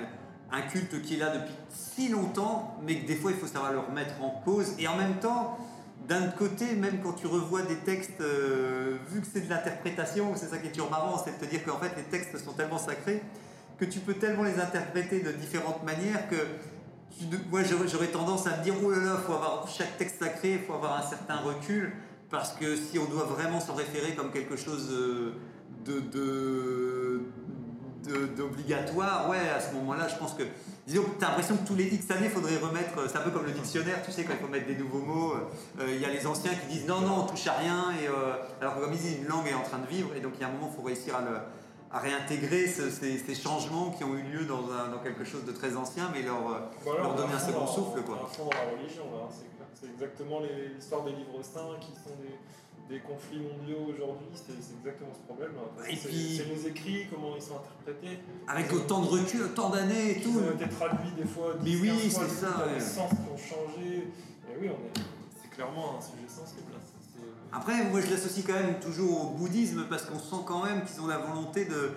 un culte qui est là depuis si longtemps, mais que des fois il faut savoir le remettre en cause. Et en même temps, d'un côté, même quand tu revois des textes, euh, vu que c'est de l'interprétation, c'est ça qui est toujours marrant, c'est de te dire qu'en fait les textes sont tellement sacrés que tu peux tellement les interpréter de différentes manières que moi j'aurais tendance à me dire oh là là, faut avoir chaque texte sacré, il faut avoir un certain recul parce que si on doit vraiment s'en référer comme quelque chose euh, de- d'obligatoire, ouais, à ce moment-là, je pense que disons t'as l'impression que tous les X années, il faudrait remettre, c'est un peu comme le dictionnaire, tu sais, quand il faut mettre des nouveaux mots, euh, il y a les anciens qui disent non, non, on touche à rien, et, euh, alors que comme ils disent, une langue est en train de vivre, et donc il y a un moment, il faut réussir à, le- à réintégrer ce- ces, ces changements qui ont eu lieu dans, un- dans quelque chose de très ancien, mais leur, euh, Voilà, leur donner un second souffle, quoi. hein, c'est exactement l'histoire des livres saints qui sont des, des conflits mondiaux aujourd'hui, c'est exactement ce problème. C'est les écrits, comment ils sont interprétés. avec autant de recul, autant d'années et Ils tout. ont été traduits des fois. Mais 10, oui, 15 fois, c'est ça, ouais. des sens qui ont changé. Et oui. C'est clairement un sujet sensible. hein, Après, moi je l'associe quand même toujours au bouddhisme parce qu'on sent quand même qu'ils ont la volonté de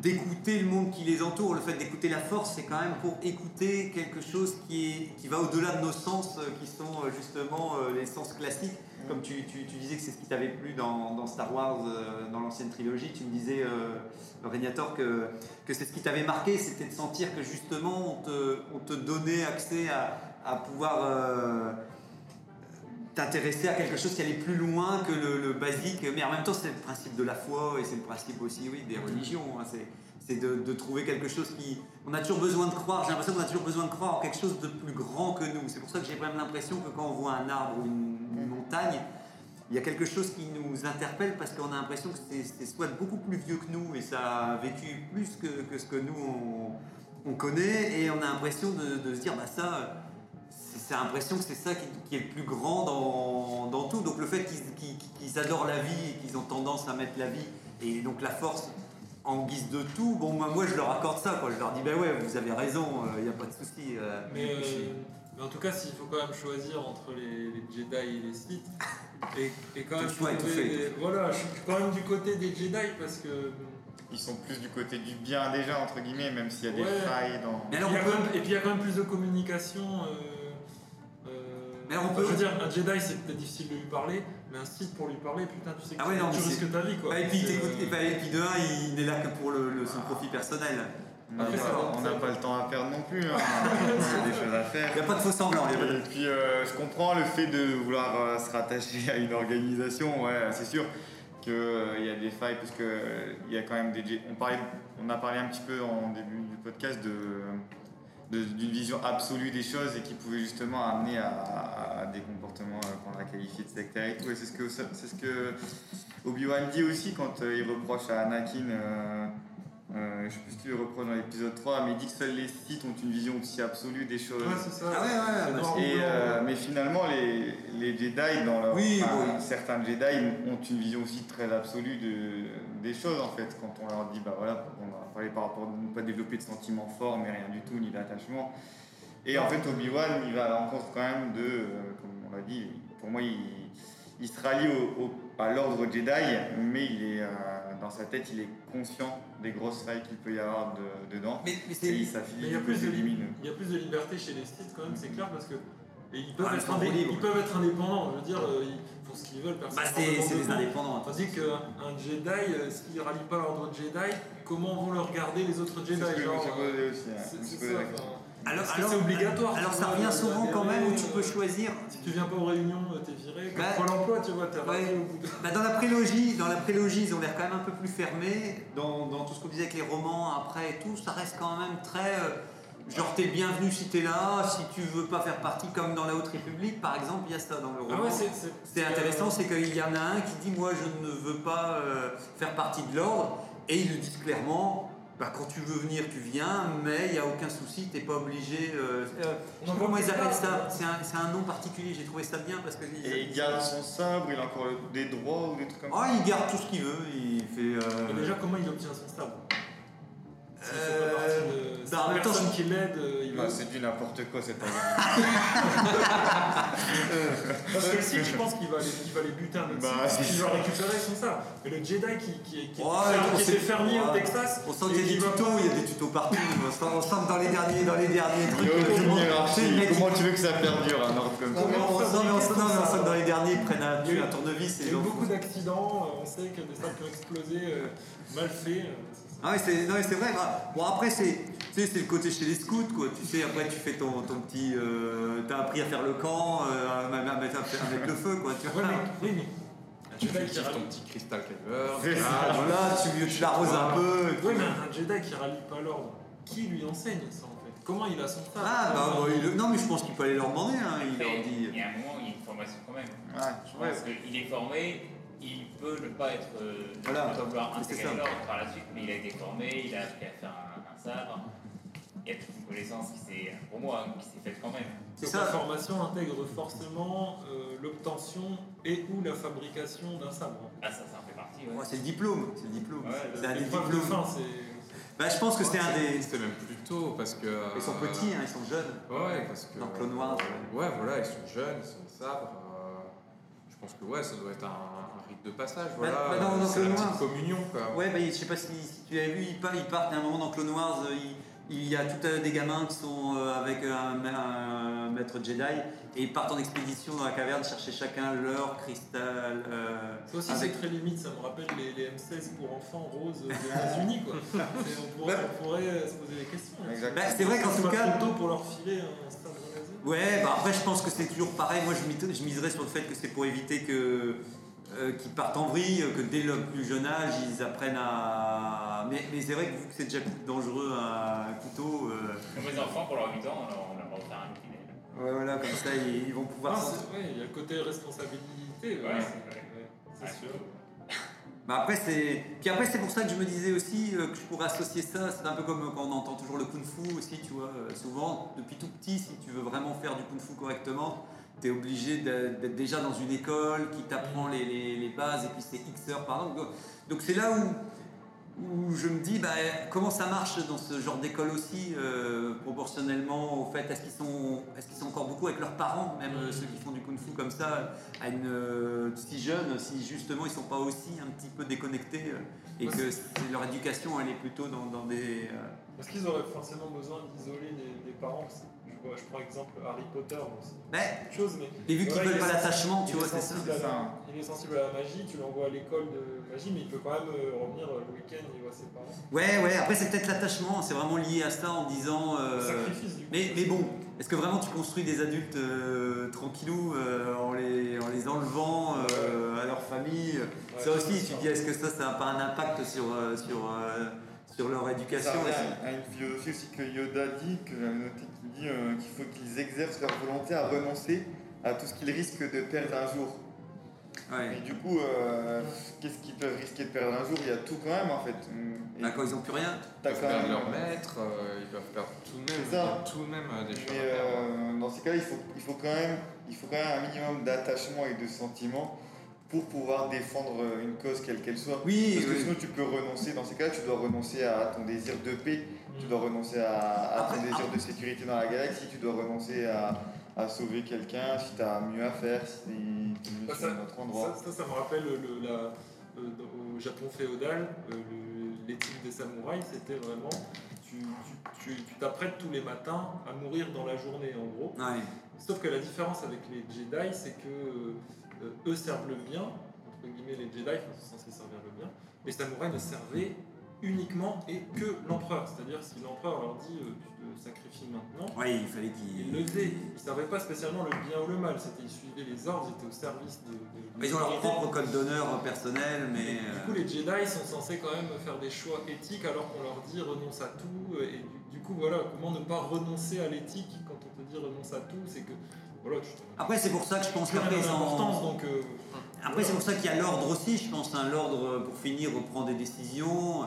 d'écouter le monde qui les entoure. Le fait d'écouter la force, c'est quand même pour écouter quelque chose qui, est, qui va au-delà de nos sens, euh, qui sont euh, justement euh, les sens classiques. Comme tu, tu- tu disais que c'est ce qui t'avait plu dans, dans Star Wars, euh, dans l'ancienne trilogie, tu me disais, euh, Régnator, que, que c'est ce qui t'avait marqué, c'était de sentir que justement on te, on te donnait accès à, à pouvoir... euh, t'intéresser à quelque chose qui allait plus loin que le, le basique, mais en même temps c'est le principe de la foi et c'est le principe aussi oui, des religions. hein. C'est, c'est de, de trouver quelque chose qui... On a toujours besoin de croire, j'ai l'impression qu'on a toujours besoin de croire en quelque chose de plus grand que nous. C'est pour ça que j'ai quand même l'impression que quand on voit un arbre ou une, une il y a quelque chose qui nous interpelle parce qu'on a l'impression que c'est, soit beaucoup plus vieux que nous et ça a vécu plus que, ce que nous on, on connaît et on a l'impression de, se dire bah ça c'est l'impression que c'est ça qui, est le plus grand dans, tout. Donc le fait qu'ils adorent la vie et qu'ils ont tendance à mettre la vie et donc la force en guise de tout, bon moi, moi je leur accorde ça, quoi. je leur dis ben ouais vous avez raison, il n'y a pas de souci. euh. Euh, mais en tout cas, s'il faut quand même choisir entre les, les Jedi et les Sith, et, et quand même tout des- voilà, je suis quand même du côté des Jedi parce que Ils sont plus du côté du bien déjà, entre guillemets, même s'il y a des failles dans. Mais alors peut- quand même- et puis il y a quand même plus de communication. euh, euh, Mais alors on peut- Je veux dire, un Jedi c'est peut-être difficile de lui parler, mais un Sith pour lui parler, putain, tu sais que Ah ouais, non, tu risques ta vie quoi. Bah, et puis, euh, et bah, et puis de un, il n'est là que pour le, le- son profit personnel. On n'a Après, pas- on n'a le temps à perdre non plus. hein. (laughs) Il y a des choses à faire. Il n'y a pas de faux semblant. de- Et puis euh, je comprends le fait de vouloir euh, se rattacher à une organisation, ouais, c'est sûr qu'il y a des failles parce que euh, il y a quand même des. On, parlait, on a parlé un petit peu en début du podcast de d'une vision absolue des choses et qui pouvait justement amener à, à- à des comportements euh, qu'on a qualifiés de sectaires et tout. Et c'est ce que, c'est ce que Obi-Wan dit aussi quand euh, il reproche à Anakin, euh, je sais plus ce qu'il lui reproche dans l'épisode 3, mais il dit que seuls les Sith ont une vision aussi absolue des choses. Ouais, c'est ça. Ah ouais, ouais, bah, Et, euh, ouais. mais finalement, les, les Jedi, dans leur, Oui, enfin, bon. certains Jedi ont une vision aussi très absolue de, des choses en fait. Quand on leur dit, bah voilà, on a parlé par rapport à ne pas développer de sentiments forts, mais rien du tout, ni d'attachement. Et en fait, Obi-Wan, il va à l'encontre quand même de, euh, comme on l'a dit, pour moi, il, il se rallie au, au- à l'ordre Jedi, mais il est, euh, dans sa tête, il est conscient des grosses failles qu'il peut y avoir de- dedans. Mais, c'est. il y, a finit plus de, élimine. li- il y a plus de liberté chez les Sith quand même, c'est clair, parce que et ils, peuvent Ah, ils être peuvent être indépendants, je veux dire, euh, ils font ce qu'ils veulent, personne Bah, ne c'est c'est des de indépendants. Tandis qu'un Jedi, euh, s'il rallie pas l'ordre Jedi, comment vont le regarder les autres C'est Jedi ce que je me suis euh, posé aussi. hein. Alors, c'est obligatoire Alors ça revient de- souvent quand même où tu peux euh, choisir. Si tu viens pas aux réunions, euh, t'es viré. Bah, Pôle emploi, tu vois, raté ouais. au bout de. Bah, dans la prélogie, dans la prélogie, ils ont l'air quand même un peu plus fermés. Dans, dans tout ce qu'on disait avec les romans après et tout, ça reste quand même très. euh, genre t'es bienvenu si t'es là, si tu veux pas faire partie comme dans la Haute République par exemple, il y a ça dans le roman. Ah ouais, c'est- intéressant, c'est qu'il y en a un qui dit moi je ne veux pas euh, faire partie de l'ordre et ils le disent clairement. Bah, quand tu veux venir, tu viens, mais il n'y a aucun souci, t'es pas obligé. euh, euh, je sais pas comment ils appellent ça, c'est un, c'est un nom particulier, j'ai trouvé ça bien parce que. ils- Et il garde son sabre, il a encore des droits ou des trucs comme Oh, ça. il garde tout ce qu'il veut, il fait. euh, Mais déjà, comment il obtient son sabre? Euh, pas partie de- si bah, en même temps, personne qui l'aide, euh, il Bah, va- c'est du n'importe quoi cette année. (laughs) Parce que le Sith, je pense qu'il va, va les buter un autre Bah, il va ça. récupérer son sabre. Mais le Jedi qui, qui, qui, Ouais, était fermier au. Texas, On sent qu'il y a des tutos, il y a des tutos partout. On sent, on sent que dans les derniers, dans les derniers Il trucs. euh, Comment tu veux que ça perdure un ordre comme ça mais on sent, mais on sent- non, mais on sent que dans les derniers, ils prennent un, tournevis Il y a eu beaucoup d'accidents, euh, on sait que des sabres qui ont explosé, euh, mal faits. Euh. Ah ouais, c'est, non, mais c'est vrai. bah, bon, après, c'est, tu sais, c'est le côté chez les scouts, quoi. Tu sais, après, tu fais ton, ton petit. euh, t'as appris à faire le camp, euh, à, à mettre, à mettre le feu, quoi. Tu vois. Ouais, oui, mais un Tu cultives ton petit cristal ça. Ah, voilà, tu, tu l'arroses un peu. Oui, mais un Jedi qui rallie pas l'ordre, qui lui enseigne ça en fait? Comment il a son sabre Ah, bah, bah, il- non, mais je pense qu'il peut aller leur demander. Hein. Il leur dit. Il y a un moment, il y a une formation quand même. Ouais. Je pense qu'il est formé, peut ne pas être. euh, Voilà, ne pas vouloir c'est intégrer ça. l'ordre par la suite, mais il a été formé, il a appris à faire un, un sabre. Il y a toute une connaissance qui s'est, pour moi, hein, qui s'est faite quand même. C'est ça. la formation intègre forcément euh, l'obtention et ou la fabrication d'un sabre. Ah, ça, ça en fait partie. Ouais. Ouais, c'est le diplôme. C'est le diplôme. Ouais, c'est un des de diplômes. fin, c'est. Bah, je pense que c'est un des. C'était même plus tôt parce que. Ils sont euh, petits, hein, ils sont jeunes. Ouais, parce que. Dans Clone Wars, euh, Ouais, voilà, ils sont jeunes, ils sont sabres. euh, je pense que ouais, ça doit être un, de passage. Voilà, bah dans c'est la petite communion, quoi. Ouais, bah, je sais pas si, si tu avais vu, ils partent, ils partent à un moment dans Clone Wars, euh, il, il y a tout euh, des gamins qui sont euh, avec un, ma- un maître Jedi et ils partent en expédition dans la caverne chercher chacun leur cristal. euh, Ça aussi, avec- c'est très limite, ça me rappelle les, les M16 pour enfants roses des (laughs) États-Unis. quoi. (laughs) On, pourrait, on pourrait se poser des questions. Exact. Bah, c'est vrai qu'en C'est tout pas cas. trop tôt pour leur filer un laser. Ouais, bah après je pense que c'est toujours pareil. Moi je, mis- je miserais sur le fait que c'est pour éviter que euh, qu'ils partent en vrille, que dès le plus jeune âge ils apprennent à. Mais, mais c'est vrai que vu que c'est déjà dangereux un couteau, euh, Comme les enfants, pour leur 8 ans, on leur, on leur offre un filet. ouais, voilà, comme ça ils, ils vont pouvoir. Ah, s'en- c'est- ouais, il y a le côté responsabilité. ouais, Ouais, c'est ouais. ouais, c'est Ouais, sûr. Bah après c'est puis après c'est pour ça que je me disais aussi euh, que je pourrais associer ça c'est un peu comme quand on entend toujours le kung-fu aussi tu vois Euh, souvent depuis tout petit si tu veux vraiment faire du kung-fu correctement tu es obligé d'être déjà dans une école qui t'apprend les, les- les bases et puis c'est X heures par an. Donc c'est là où où je me dis bah, comment ça marche dans ce genre d'école aussi euh, proportionnellement au fait est-ce qu'ils sont est-ce qu'ils sont encore beaucoup avec leurs parents même euh, ceux qui font du kung-fu comme ça à une euh, si jeune si justement ils sont pas aussi un petit peu déconnectés euh, et que leur éducation elle est plutôt dans, dans des Est-ce qu'ils auraient forcément besoin d'isoler les, les parents vois, je prends exemple Harry Potter, bon, c'est autre chose, mais et vu qu'ils veulent pas l'attachement tu vois c'est ça. il est sensible à la magie, tu l'envoies à l'école de magie, mais il peut quand même euh, revenir le week-end, il voit ses parents. ouais ouais après c'est peut-être l'attachement c'est vraiment lié à ça en disant euh, sacrifice du coup. Mais, mais bon, est-ce que vraiment tu construis des adultes euh, tranquillous euh, en, les, en les enlevant euh, à leur famille? Ouais, Ça aussi, tu dis, est-ce que ça, ça n'a pas un impact sur, sur, sur leur Ça éducation revient à une philosophie aussi que Yoda dit, que j'avais noté, qui dit euh, qu'il faut qu'ils exercent leur volonté à renoncer à tout ce qu'ils risquent de perdre un jour. Ouais. Et du coup, euh, qu'est-ce qu'ils peuvent risquer de perdre un jour? Il y a tout quand même en fait. Et Bah, quand ils n'ont plus rien Ils peuvent perdre même- leur maître, euh, ils peuvent perdre tout de même, C'est ça. tout de même des choses Mais à perdre. euh, dans ces cas-là, il faut, il, faut quand même, il faut quand même un minimum d'attachement et de sentiments pour pouvoir défendre euh, une cause quelle qu'elle soit. Oui, Parce que oui. sinon, tu peux renoncer. Dans ces cas, tu dois renoncer à ton désir de paix, tu dois renoncer à, à ton désir de sécurité dans la galaxie, tu dois renoncer à, à sauver quelqu'un si tu as mieux à faire, si tu es mieux Bah, ça- un autre endroit. Ça, ça, ça me rappelle le, la, euh, au Japon féodal, euh, le- l'éthique des samouraïs, c'était vraiment tu t'apprêtes tous les matins à mourir dans la journée, en gros. Ouais. Sauf que la différence avec les Jedi, c'est que euh, eux servent le bien, entre guillemets, les Jedi sont censés servir le bien, les samouraïs ne servaient uniquement et que l'empereur. C'est-à-dire, si l'empereur leur dit euh, tu te sacrifies maintenant, Ouais, il fallait ils qu'ils. le faisaient. Ils ne servaient pas spécialement le bien ou le mal, c'était ils suivaient les ordres, ils étaient au service de. de- Mais ils ont leur propre code d'honneur personnel, mais. Du euh, coup, les Jedi sont censés quand même faire des choix éthiques alors qu'on leur dit renonce à tout. Et du, du coup, voilà, comment ne pas renoncer à l'éthique quand on te dit renonce à tout C'est que, voilà, Après, c'est pour ça que je pense qu'après, donc. euh, Après, c'est pour ça qu'il y a l'ordre aussi, je pense. hein, L'ordre, euh, pour finir, prend des décisions, euh,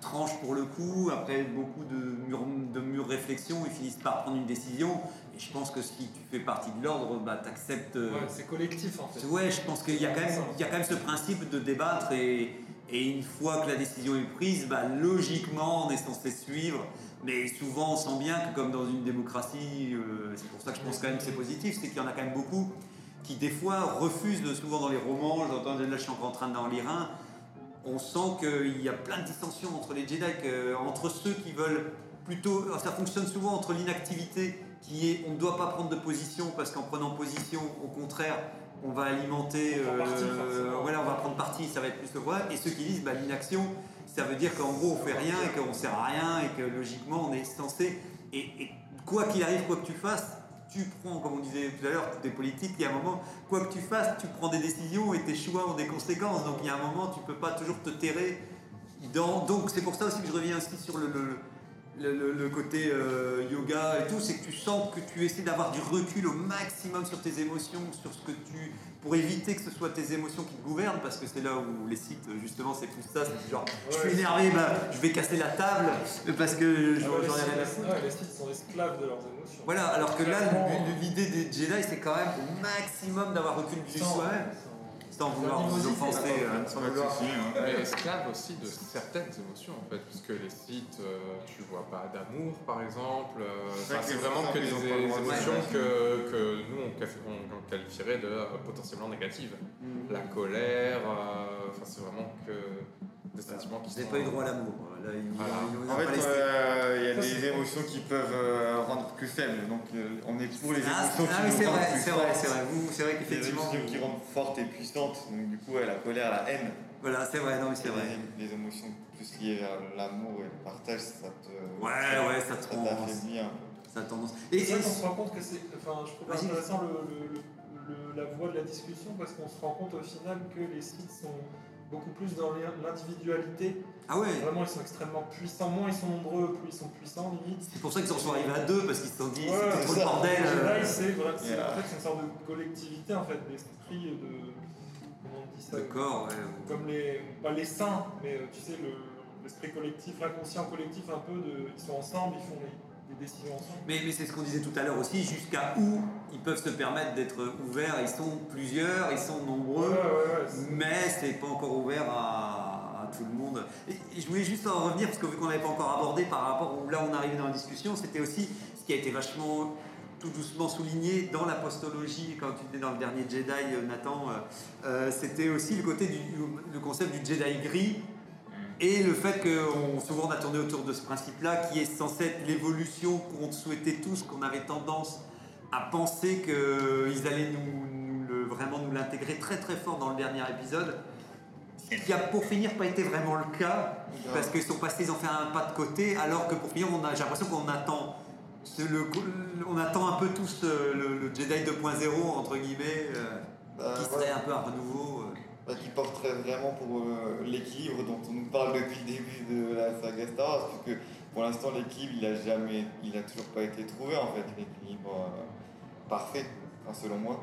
tranche pour le coup. Après beaucoup de mûres de réflexions, ils finissent par prendre une décision. Et je pense que si tu fais partie de l'ordre, bah, tu acceptes. ouais, c'est collectif en fait. Ouais, je pense qu'il y, a quand même- il y a quand même ce principe de débattre et, et une fois que la décision est prise, bah, logiquement on est censé suivre. Mais souvent on sent bien que comme dans une démocratie, euh, c'est pour ça que je pense quand même que c'est positif, c'est qu'il y en a quand même beaucoup qui des fois refusent, souvent dans les romans, j'entends là je suis encore en train d'en lire un, on sent qu'il y a plein de dissensions entre les Jedi, que- entre ceux qui veulent plutôt, ça fonctionne souvent entre l'inactivité qui est on ne doit pas prendre de position parce qu'en prenant position, au contraire, on va alimenter, On euh, voilà, on va prendre parti, ça va être plus le problème. Et ceux qui disent bah, l'inaction, ça veut dire qu'en gros on fait rien et qu'on sert à rien et que logiquement on est censé. Et, quoi qu'il arrive, quoi que tu fasses, tu prends, comme on disait tout à l'heure, des politiques, il y a un moment, quoi que tu fasses, tu prends des décisions et tes choix ont des conséquences. Donc il y a un moment, tu peux pas toujours te terrer. Dans, donc c'est pour ça aussi que je reviens aussi sur le- le côté euh, yoga et tout, c'est que tu sens que tu essaies d'avoir du recul au maximum sur tes émotions, sur ce que tu. Pour éviter que ce soit tes émotions qui te gouvernent, parce que c'est là où les sites, justement, c'est plus ça, c'est genre, je suis énervé, bah, je vais casser la table, parce que j'en Ah j'en ai rien à foutre. les Sith sont esclaves de leurs émotions. Voilà, alors que là, l'idée des Jedi, c'est quand même au maximum d'avoir recul du soi-même. Sans- vouloir vous offenser. euh, sans vouloir- souci, hein. Mais esclave aussi de certaines émotions en fait, puisque les sites, euh, tu vois pas d'amour par exemple. euh, C'est vrai enfin, que c'est les vraiment enfants, que ils des ont pas le droit de émotions que, que nous on, quali- on- on qualifierait de euh, potentiellement négatives. Mm. La colère, euh, enfin c'est vraiment que sentiments qui Vous n'avez pas eu droit à l'amour. Là, Voilà. ils- ils- ils En fait, euh, il y a Ça, des émotions qui peuvent euh, rendre plus faibles. Donc, euh, on est pour les Ah, émotions ah qui nous c'est rendent vrai, plus c'est vrai, fortes. c'est vrai. Vous, c'est vrai Les qu'effectivement. émotions qui rendent fortes et puissantes. Donc, du coup, ouais, la colère, la haine. Voilà, c'est vrai, non, mais c'est vrai. Les, les émotions plus liées vers l'amour et le partage, ça te. Ouais, ouais, ça te Ça rend. t'affaiblit un peu. Ça a tendance. Et, C'est ça et- qu'on se rend compte que c'est. Enfin, je trouve intéressant le, le- le- la voie de la discussion parce qu'on se rend compte au final que les sites sont beaucoup plus dans l'individualité. ah ouais, Vraiment, ils sont extrêmement puissants. Moins ils sont nombreux, plus ils sont puissants, limite. c'est pour ça qu'ils en sont arrivés à deux parce qu'ils se sont dit Ouais, c'était c'est trop le bordel. Les euh, Jedi, c'est vrai, c'est Yeah. en fait c'est une sorte de collectivité en fait, d'esprit de. Comment on dit ça D'accord, ouais. Comme les. Pas les saints, mais euh, tu sais, le- l'esprit collectif, l'inconscient collectif, un peu de. Ils sont ensemble, ils font des, des décisions ensemble. Mais, mais c'est ce qu'on disait tout à l'heure aussi, jusqu'à où ils peuvent se permettre d'être ouverts. Ils sont plusieurs, ils sont nombreux. ouais, ouais. mais c'est pas encore ouvert à, à tout le monde. Et, et je voulais juste en revenir, parce que vu qu'on n'avait pas encore abordé par rapport où là on arrivait dans la discussion, c'était aussi ce qui a été vachement tout doucement souligné dans la postologie, quand tu étais dans le dernier Jedi, euh, Nathan, euh, euh, c'était aussi le côté du le concept du Jedi gris. Et le fait qu'on souvent on a tourné autour de ce principe-là, qui est censé être l'évolution qu'on souhaitait tous, qu'on avait tendance à penser qu'ils allaient nous, nous le- vraiment nous l'intégrer très très fort dans le dernier épisode, qui a pour finir pas été vraiment le cas, parce qu'ils sont passés, ils ont fait un pas de côté, alors que pour finir, on a, j'ai l'impression qu'on attend, le- on attend un peu tous euh, le, le Jedi 2.0 entre guillemets, euh, Bah, qui ouais. serait un peu un renouveau. euh. Bah, qui porterait vraiment pour euh, l'équilibre dont on nous parle depuis le début de la saga Star Wars, puisque pour l'instant l'équilibre il a jamais, il a toujours pas été trouvé en fait, l'équilibre euh, parfait, enfin, selon moi.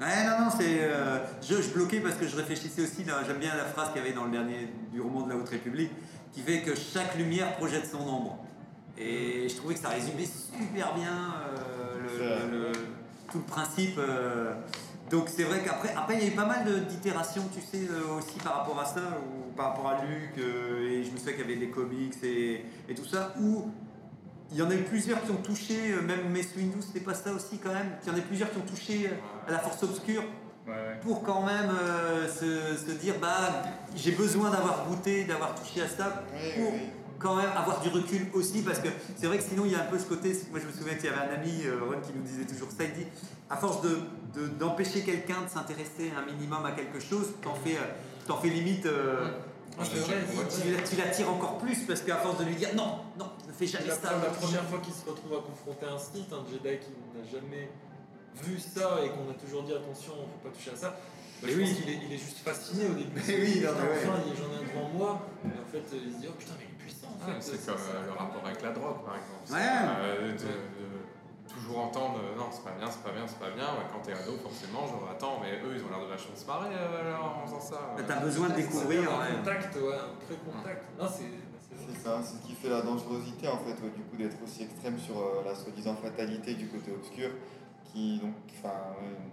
Ouais, non, non, c'est. euh, je, je bloquais parce que je réfléchissais aussi, j'aime bien la phrase qu'il y avait dans le dernier du roman de la Haute République, qui fait que chaque lumière projette son ombre. Et je trouvais que ça résumait super bien le- C'est le- le- tout le principe. Donc c'est vrai qu'après, après, il y a eu pas mal d'itérations, tu sais, euh, aussi par rapport à ça, ou par rapport à Luc, euh, et je me souviens qu'il y avait des comics et, et tout ça, où il y en a eu plusieurs qui ont touché, euh, même Mace Windu, c'était pas ça aussi quand même, qu'il y en a plusieurs qui ont touché à la force obscure Ouais, ouais. pour quand même euh, se, se dire bah j'ai besoin d'avoir goûté, d'avoir touché à ça Oui, pour oui. Quand même avoir du recul aussi parce que c'est vrai que sinon il y a un peu ce côté, moi je me souviens qu'il y avait un ami euh, Ron qui nous disait toujours ça, il dit à force de, de- d'empêcher quelqu'un de s'intéresser un minimum à quelque chose, t'en fais, euh, t'en fais limite, euh, Ah, tu, l'attires encore plus parce qu'à force de lui dire non, non, ne fais jamais La, ça. la première fois qu'il se retrouve à confronter un Sith, un Jedi qui n'a jamais vu ça et qu'on a toujours dit attention, on ne faut pas toucher à ça, bah, Mais je oui. pense qu'il est, il est juste fasciné au début. Mais oui, non, Putain, mais ouais. enfin, il- j'en ai un devant moi. Et en fait, il se dit oh putain, mais il est puissant fait. c'est comme euh, le rapport avec la drogue, par exemple. Ouais. Euh, de- de toujours entendre euh, non, c'est pas bien, c'est pas bien, c'est pas bien. Ouais, quand t'es ado, forcément, genre attends, mais eux ils ont l'air de vachement se marrer euh, alors, en faisant ça. T'as besoin de découvrir. ouais. contact, ouais, un pré-contact. Non, c'est ça, c'est ce qui fait la dangerosité en fait, ouais, du coup d'être aussi extrême sur euh, la soi-disant fatalité du côté obscur, qui donc, enfin,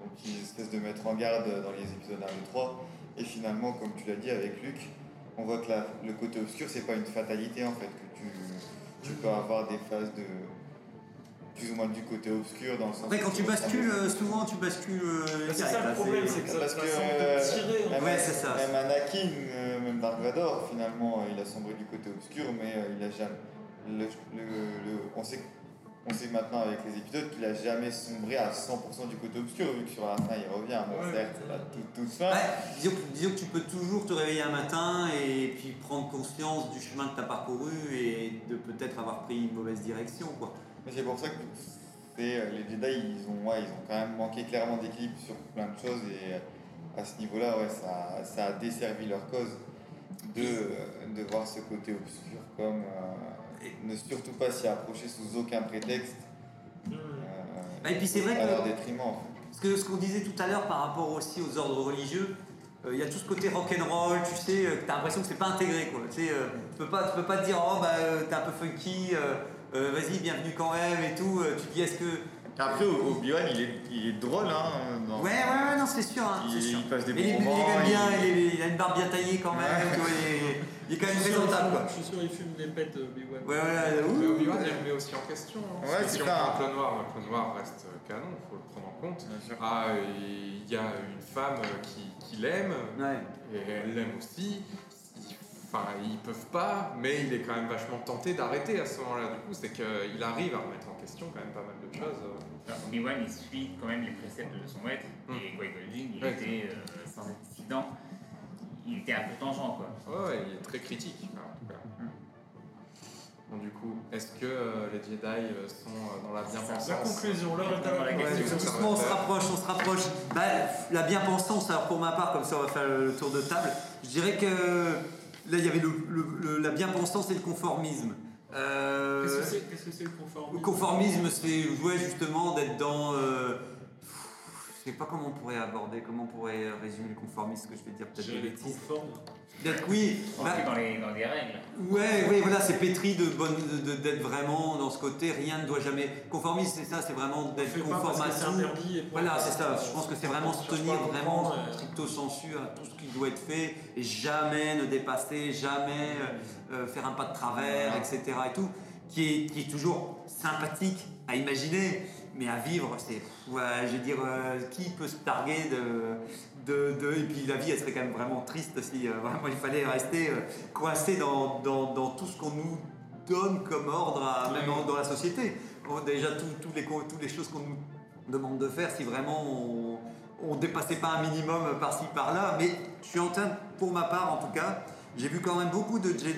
donc qui cesse de mettre en garde dans les épisodes 1 et 3. Et finalement, comme tu l'as dit avec Luc, on voit que la- le côté obscur c'est pas une fatalité en fait, que tu, tu peux avoir des phases de plus ou moins du côté obscur dans le sens. Après quand où tu bascules, euh, souvent tu bascules. euh, Bah, C'est ça le problème, c'est que ça, Parce que, euh, tirer. Même, fait. Ouais, c'est ça. Même Anakin, euh, même Dark Vador, finalement, euh, il a sombré du côté obscur, mais euh, il a jamais. le- le- le- on, sait, on sait maintenant avec les épisodes qu'il a jamais sombré à 100% du côté obscur, vu que sur la fin il revient. Bon, Ouais. certes. Ouais, disons, que- disons que tu peux toujours te réveiller un matin et puis prendre conscience du chemin que tu as parcouru et de peut-être avoir pris une mauvaise direction. Quoi. Mais c'est pour ça que c'est, euh, les Jedi, ils ont, ouais, ils ont quand même manqué clairement d'équilibre sur plein de choses, et euh, à ce niveau-là, ouais, ça, ça a desservi leur cause de, euh, de voir ce côté obscur comme. euh, ne surtout pas s'y approcher sous aucun prétexte. Hmm. euh, Et puis c'est vrai à leur que détriment. en fait. ce que- ce qu'on disait tout à l'heure par rapport aussi aux ordres religieux, euh, il y a tout ce côté rock'n'roll, tu sais, euh, que tu as l'impression que c'est pas intégré. Quoi. Tu sais, euh, tu peux pas, tu peux pas te dire, oh bah euh, t'es un peu funky, euh, euh, vas-y, bienvenue quand même et tout. Euh, tu dis, est-ce que. Après, Obi-Wan, il est, il est drôle, hein. dans- Ouais, ouais, ouais, non, c'est sûr. hein, Il- c'est sûr. il passe des Mais il, est- bons il est moments, bien, il- il, est- il a une barbe bien taillée quand même, Ouais. tu vois, il, est, il est quand même présentable. Quoi. Je suis sûr, il fume des pètes, euh, Obi-Wan. Ouais, voilà, Mais Obi-Wan, ouais. il remet aussi en question. hein. Ouais, Parce que c'est si on ça. prend Clone Noir, le Clone Noir reste canon, il faut le prendre en compte. Bien sûr. Ah, il y a une femme qui, qui l'aime, Ouais. et elle l'aime aussi. Ils- Enfin, ils peuvent pas, mais il est quand même vachement tenté d'arrêter à ce moment-là. Du coup, c'est qu'il arrive à remettre en question quand même pas mal de choses. Obi-Wan, il suit quand même les préceptes de son maître, Hmm. et Qui-Gon Jinn, il Ouais. était, euh, sans être dissident, il était un peu tangent, quoi. Ouais, ouais, il est très critique. en tout cas. Bon, du coup, est-ce que euh, les Jedi euh, sont euh, dans la bien-pensance La conclusion, là, Dans la la Ouais, on se rapproche, on se rapproche. Bah, la bien-pensance, alors pour ma part, comme ça on va faire le tour de table, je dirais que là il y avait le, le- le- la bien-pensance et le conformisme. Euh, Qu'est-ce que c'est que le conformisme? le conformisme, c'est ouais, justement d'être dans. Euh, je sais pas comment on pourrait aborder, comment on pourrait résumer le conformisme, que je vais dire peut-être des bêtises. D'être, oui, bah, dans, les, dans règles. Ouais, oui, voilà, c'est pétri de bonne, d'être vraiment dans ce côté. Rien ne doit jamais. Conformisme, c'est ça, c'est vraiment d'être conforme à tout. Voilà, c'est ça. Je pense que c'est vraiment se tenir vraiment euh, stricto sensu à tout ce qui doit être fait et jamais ne dépasser, jamais euh, euh, faire un pas de travers, etc. et tout, qui est, qui est toujours sympathique à imaginer, mais à vivre, c'est. Ouais, je veux dire, euh, qui peut se targuer de, de, de- Et puis la vie, elle serait quand même vraiment triste si euh, (laughs) vraiment il fallait rester euh, coincé dans, dans, dans tout ce qu'on nous donne comme ordre, à- même dans la société. Déjà, tout- tous les, toutes les choses qu'on nous demande de faire, si vraiment on, on dépassait pas un minimum par-ci par-là. Mais je suis en train, pour ma part en tout cas, j'ai vu quand même beaucoup de Jedi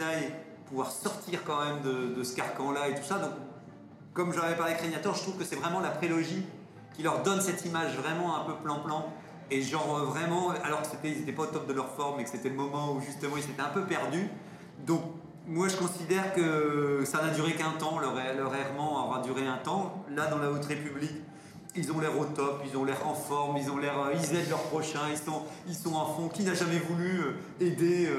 pouvoir sortir quand même de, de ce carcan-là et tout ça. Donc, comme j'en avais parlé Régnator, je trouve que c'est vraiment la prélogie qui leur donne cette image vraiment un peu plan-plan. Et genre euh, vraiment, alors que c'était, ils n'étaient pas au top de leur forme et que c'était le moment où justement ils s'étaient un peu perdus. Donc moi je considère que ça n'a duré qu'un temps, leur, errement aura duré un temps. Là dans la Haute République, ils ont l'air au top, ils ont l'air en forme, ils ont l'air, euh, ils aident leurs prochains, ils sont, ils sont en fond. Qui n'a jamais voulu euh, aider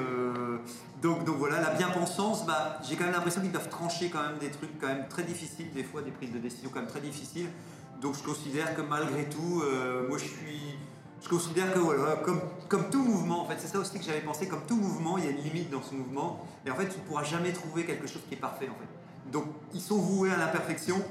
donc, donc voilà, la bien-pensance, bah, j'ai quand même l'impression qu'ils doivent trancher quand même des trucs quand même très difficiles, des fois des prises de décision quand même très difficiles. Donc je considère que malgré tout, euh, moi je suis, je considère que voilà, comme, comme tout mouvement, en fait, c'est ça aussi que j'avais pensé, comme tout mouvement, il y a une limite dans ce mouvement, et en fait tu ne pourras jamais trouver quelque chose qui est parfait en fait. Donc ils sont voués à l'imperfection,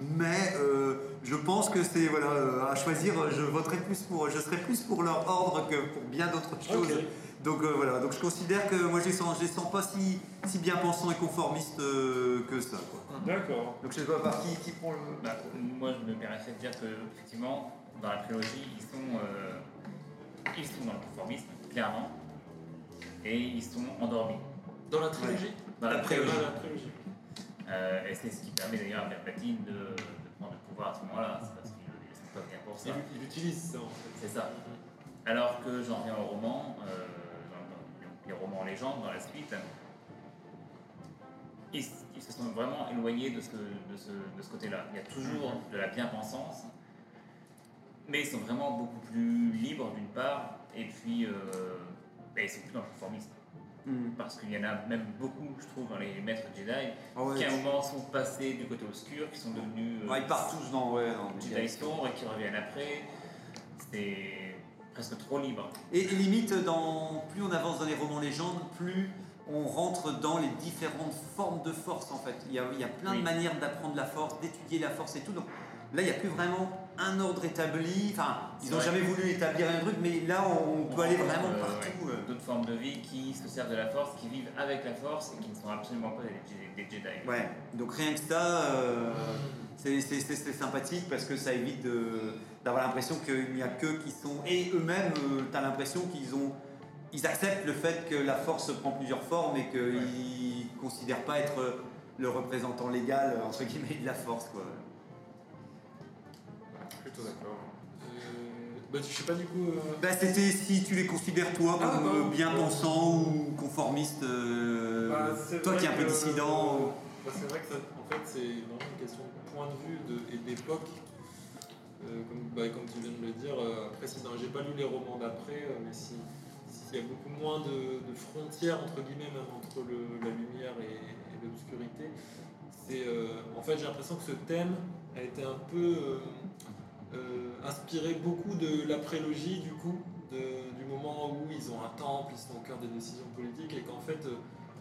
mais euh, je pense que c'est voilà euh, à choisir, je voterai plus pour, je serai plus pour leur ordre que pour bien d'autres choses. Donc euh, voilà, donc je considère que moi je les sens, je les sens pas si, si bien pensants et conformistes euh, que ça. Quoi. D'accord. Donc je sais pas par qui, qui prend le. Bah, moi, je me permettrais de dire que, effectivement, dans la prélogie, ils sont, euh, ils sont dans le conformisme, clairement, et ils sont endormis. Dans la trilogie Dans la La prélogie. Dans la trilogie. Euh, et c'est ce qui permet d'ailleurs à Palpatine de, de prendre le pouvoir à ce moment-là. C'est parce qu'ils ne sont pas bien pour ça. Il, il utilise ça en fait. C'est ça. Alors que j'en reviens au roman, euh, les romans légendes, dans la suite, ils, ils se sont vraiment éloignés de ce, de ce, de ce côté-là. Il y a toujours de la bien-pensance, mais ils sont vraiment beaucoup plus libres d'une part, et puis euh, ben, ils sont plus dans le conformisme. Hmm. Parce qu'il y en a même beaucoup, je trouve, dans les maîtres Jedi, Ah ouais, qui à un moment sont passés du côté obscur, qui sont devenus euh, Ouais, ils partent tous dans. Ouais, dans des Jedi sombres et qui reviennent après. C'est presque trop libre. Et, et limite, dans, plus on avance dans les romans légendes, plus on rentre dans les différentes formes de force en fait. Il y a, il y a plein de manières d'apprendre la force, d'étudier la force et tout. Donc là, il n'y a plus vraiment un ordre établi. Enfin, ils n'ont jamais voulu établir un truc, mais là, on, peut aller vraiment Euh, partout. ouais. euh. D'autres formes de vie qui se servent de la force, qui vivent avec la force et qui ne sont absolument pas des, des Jedi. Ouais, donc rien que ça, euh, c'est sympathique parce que ça évite d'avoir l'impression qu'il n'y a qu'eux qui sont. Et eux-mêmes, tu as l'impression qu'ils ont. Ils acceptent le fait que la force prend plusieurs formes et qu'ils ne considèrent pas être le représentant légal, entre guillemets, de la force. Quoi. Plutôt d'accord. Euh, bah, je sais pas du coup. euh, Bah, C'était si tu les considères, toi, Ah, comme bah, euh, bien pensants ou conformistes, euh, bah, c'est toi qui es un peu que- dissident. bah, c'est vrai que ça- en fait c'est vraiment une question de point de vue de- et d'époque. Euh, comme, bah, comme tu viens de le dire, euh, après si dans- j'ai pas lu les romans d'après, euh, mais si s'il y a beaucoup moins de, de frontières entre guillemets même entre le- la lumière et, et l'obscurité, c'est euh, en fait j'ai l'impression que ce thème a été un peu inspiré beaucoup de la prélogie du coup, de- du moment où ils ont un temple, ils sont au cœur des décisions politiques et qu'en fait euh,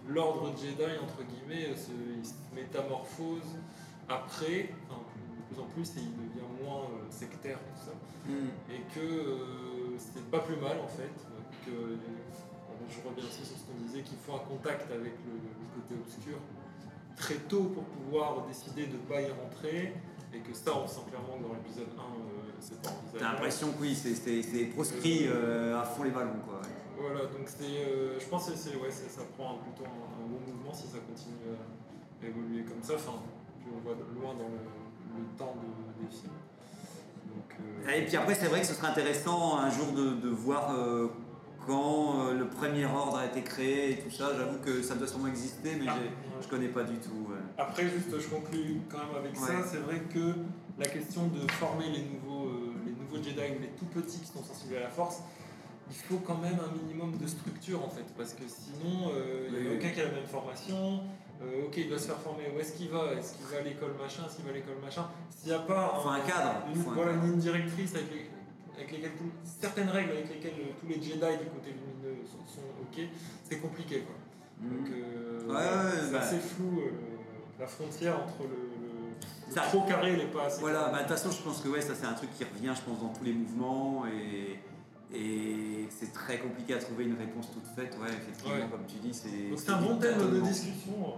l'ordre Jedi entre guillemets euh, se, il se métamorphose après, enfin, de plus en plus et il devient moins euh, sectaire tout ça Hmm. et que euh, c'est pas plus mal en fait, euh, que euh, je reviens aussi sur ce qu'on disait, qu'il faut un contact avec le, le côté obscur très tôt pour pouvoir décider de ne pas y rentrer et que ça on sent clairement que dans l'épisode 1 euh, c'est pas envisageable. T'as l'impression que oui, c'est- c'est proscrit euh, à fond les ballons quoi. Voilà, donc euh, je pense que ouais, ça prend un- plutôt un, un bon mouvement si ça continue à évoluer comme ça, enfin, puis on voit loin dans le, le temps de- des films. Donc, euh, Et puis après, c'est vrai que ce serait intéressant un jour de, de voir euh, quand euh, le premier ordre a été créé et tout ça. J'avoue que ça doit sûrement exister, mais Ah, ouais. je connais pas du tout. ouais. Après, juste, je conclue quand même avec Ouais. ça. C'est vrai que la question de former les nouveaux, euh, les nouveaux Jedi les tout petits qui sont sensibles à la Force, il faut quand même un minimum de structure en fait, parce que sinon, euh, il n'y a oui. aucun qui a la même formation. Euh, ok, il doit se faire former. Où est-ce qu'il va? Est-ce qu'il va à l'école machin? Est-ce qu'il va à l'école machin? S'il n'y a pas un cadre, une, voilà, ligne directrice avec, les- avec lesquelles tout- certaines règles avec lesquelles tous les Jedi du côté lumineux sont, sont ok, c'est compliqué quoi. Donc euh, Ouais, ouais, c'est bah. assez flou la frontière entre le, le- le Ça- trop carré et les pas assez Voilà, bah, de toute façon, je pense que ouais, ça c'est un truc qui revient, je pense, dans tous les mouvements et, et c'est très compliqué à trouver une réponse toute faite. Ouais, effectivement, Ouais. comme tu dis, c'est. Donc c'est un bon thème de discussion.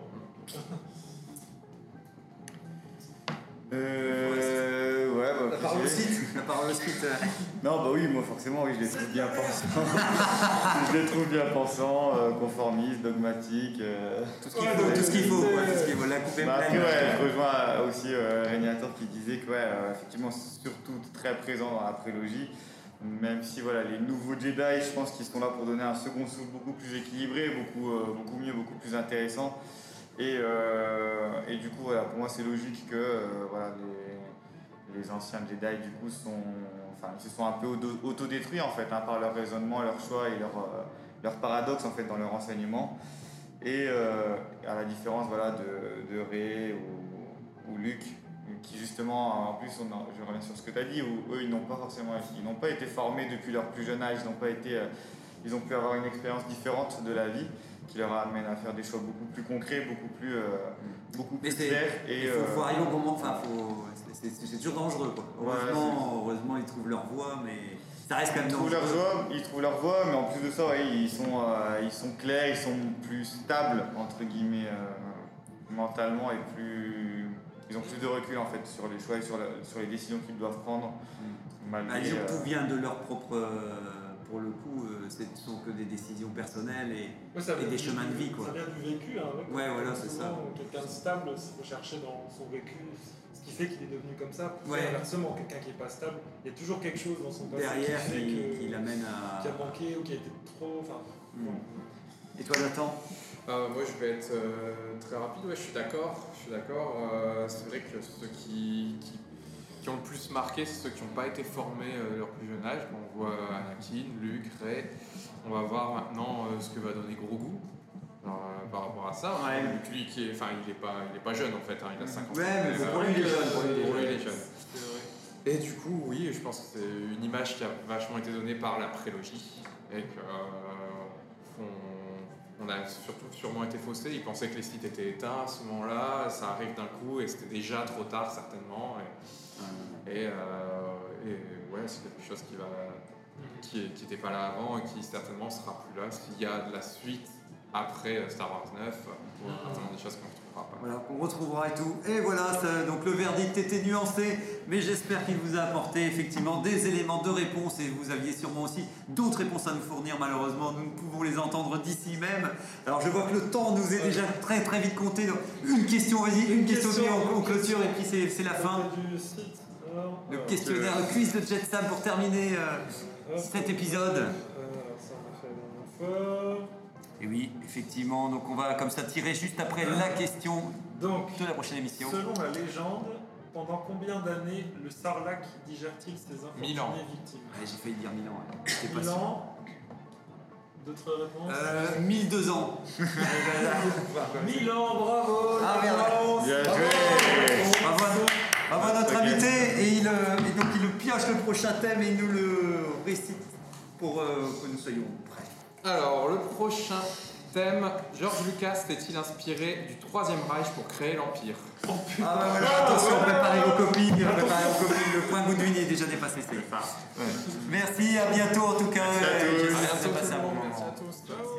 Euh, ouais, bah, La parole au site. La parole au site. (laughs) Non, bah oui, moi forcément, oui, je les trouve bien pensants. (laughs) je les trouve bien pensants, euh, conformistes, dogmatiques. euh. Tout ce qu'il Ouais, faut, tout ce qu'il faut, tout ce qu'il faut. La coupe est Bah, après, ouais, je rejoins aussi euh, Régnator qui disait que, ouais, euh, effectivement, c'est surtout très présent dans la prélogie. Même si voilà, les nouveaux Jedi, je pense qu'ils sont là pour donner un second souffle beaucoup plus équilibré, beaucoup, beaucoup mieux, beaucoup plus intéressant. Et, euh, et du coup, voilà, pour moi, c'est logique que euh, voilà, les, les anciens Jedi, du coup, sont, enfin, se sont un peu auto- autodétruits en fait, hein, par leur raisonnement, leur choix et leur, euh, leur paradoxe en fait dans leur enseignement. Et à la différence voilà, de, de Rey ou, ou Luke, qui justement, en plus, on je reviens sur ce que tu as dit, où eux, ils n'ont pas forcément, ils n'ont pas été formés depuis leur plus jeune âge, ils n'ont pas été, ils ont pu avoir une expérience différente de la vie qui leur amène à faire des choix beaucoup plus concrets, beaucoup plus, euh, beaucoup plus clairs. Et, Il faut, euh, faut arriver au moment, enfin, c'est- toujours dangereux, quoi. Ouais, Heureusement, heureusement, ils trouvent leur voie, mais ça reste quand même Ils trouvent leur voie, ils trouvent leur voie, mais en plus de ça, ouais, ils, sont, euh, ils sont clairs, ils sont plus stables, entre guillemets, euh, mentalement, et plus. Ils ont plus de recul en fait sur les choix et sur, la- sur les décisions qu'ils doivent prendre. Malgré, Ah, disons que euh, tout vient de leur propre. Pour le coup, euh, ce ne sont que des décisions personnelles et. Ouais, ça Et vient des du- chemins de vie, quoi. Ça vient du vécu. Hein, ouais, voilà, c'est ça. Quelqu'un de stable, il faut chercher dans son vécu ce qui fait qu'il est devenu comme ça. Ouais. Inversement, quelqu'un qui n'est pas stable, il y a toujours quelque chose dans son passé Derrière, qui fait qui, que- qui l'amène à. qui a manqué ou qui a été trop. Enfin, Hmm. bon. Et toi, Nathan? Euh, moi, je vais être euh, très rapide. Ouais, je suis d'accord. Je suis d'accord. Euh, c'est vrai que ceux qui, qui, qui ont le plus marqué, c'est ceux qui n'ont pas été formés euh, à leur plus jeune âge. On voit Anakin, Luke, Rey. On va voir maintenant euh, ce que va donner Grogu. Euh, par rapport à ça, Ouais. Luke, lui, qui est, enfin, il n'est pas, il est pas jeune en fait. hein, il a 50 ans. Ouais, mais Euh, pour lui, il est jeune, pour lui, il est. Et du coup, oui, je pense que c'est une image qui a vachement été donnée par la prélogie et que euh, on, on a surtout sûrement été faussé. Ils pensaient que les sites étaient éteints à ce moment-là, ça arrive d'un coup et c'était déjà trop tard certainement. Et, et, euh, et ouais, c'est quelque chose qui va qui n'était pas là avant et qui certainement sera plus là. S'il y a de la suite après euh, Star Wars 9 pour certainement des choses qu'on retrouvera pas. Voilà, qu'on retrouvera et tout. Et voilà, ça- donc le verdict était nuancé, mais j'espère qu'il vous a apporté effectivement des éléments de réponse et vous aviez sûrement aussi d'autres réponses à nous fournir. Malheureusement, nous ne pouvons les entendre d'ici même. Alors je vois que le temps nous est déjà très très vite compté. Donc une question, vas-y, une, Une question, question, on, on clôture et puis c'est la fin. Du site. Alors, Le alors, questionnaire, le quiz de Jet Sam pour terminer euh, cet épisode. Euh, ça on a fait la dernière fois. Et oui, effectivement, donc on va comme ça tirer juste après la question Donc, de la prochaine émission. selon la légende, pendant combien d'années le sarlac digère-t-il ses Mille infortunés ans. victimes? Ouais, J'ai failli dire 1000 ans. ouais. J'étais pas 1000 sûr. ans D'autres réponses? Euh, 1002 ans. (laughs) 1000 ans, bravo Ah, Bien bravo. joué. Bravo à, bravo à notre invité et, il, euh, et donc il le décroche le prochain thème et nous le récite pour euh, que nous soyons prêts. Alors, le prochain thème, George Lucas s'est-il inspiré du Troisième Reich pour créer l'Empire Ah bah voilà, attention, préparez vos copines, préparez vos copines, le point Goodwin est déjà dépassé, c'est Merci, à bientôt en tout cas. Merci à tous. Merci à tous.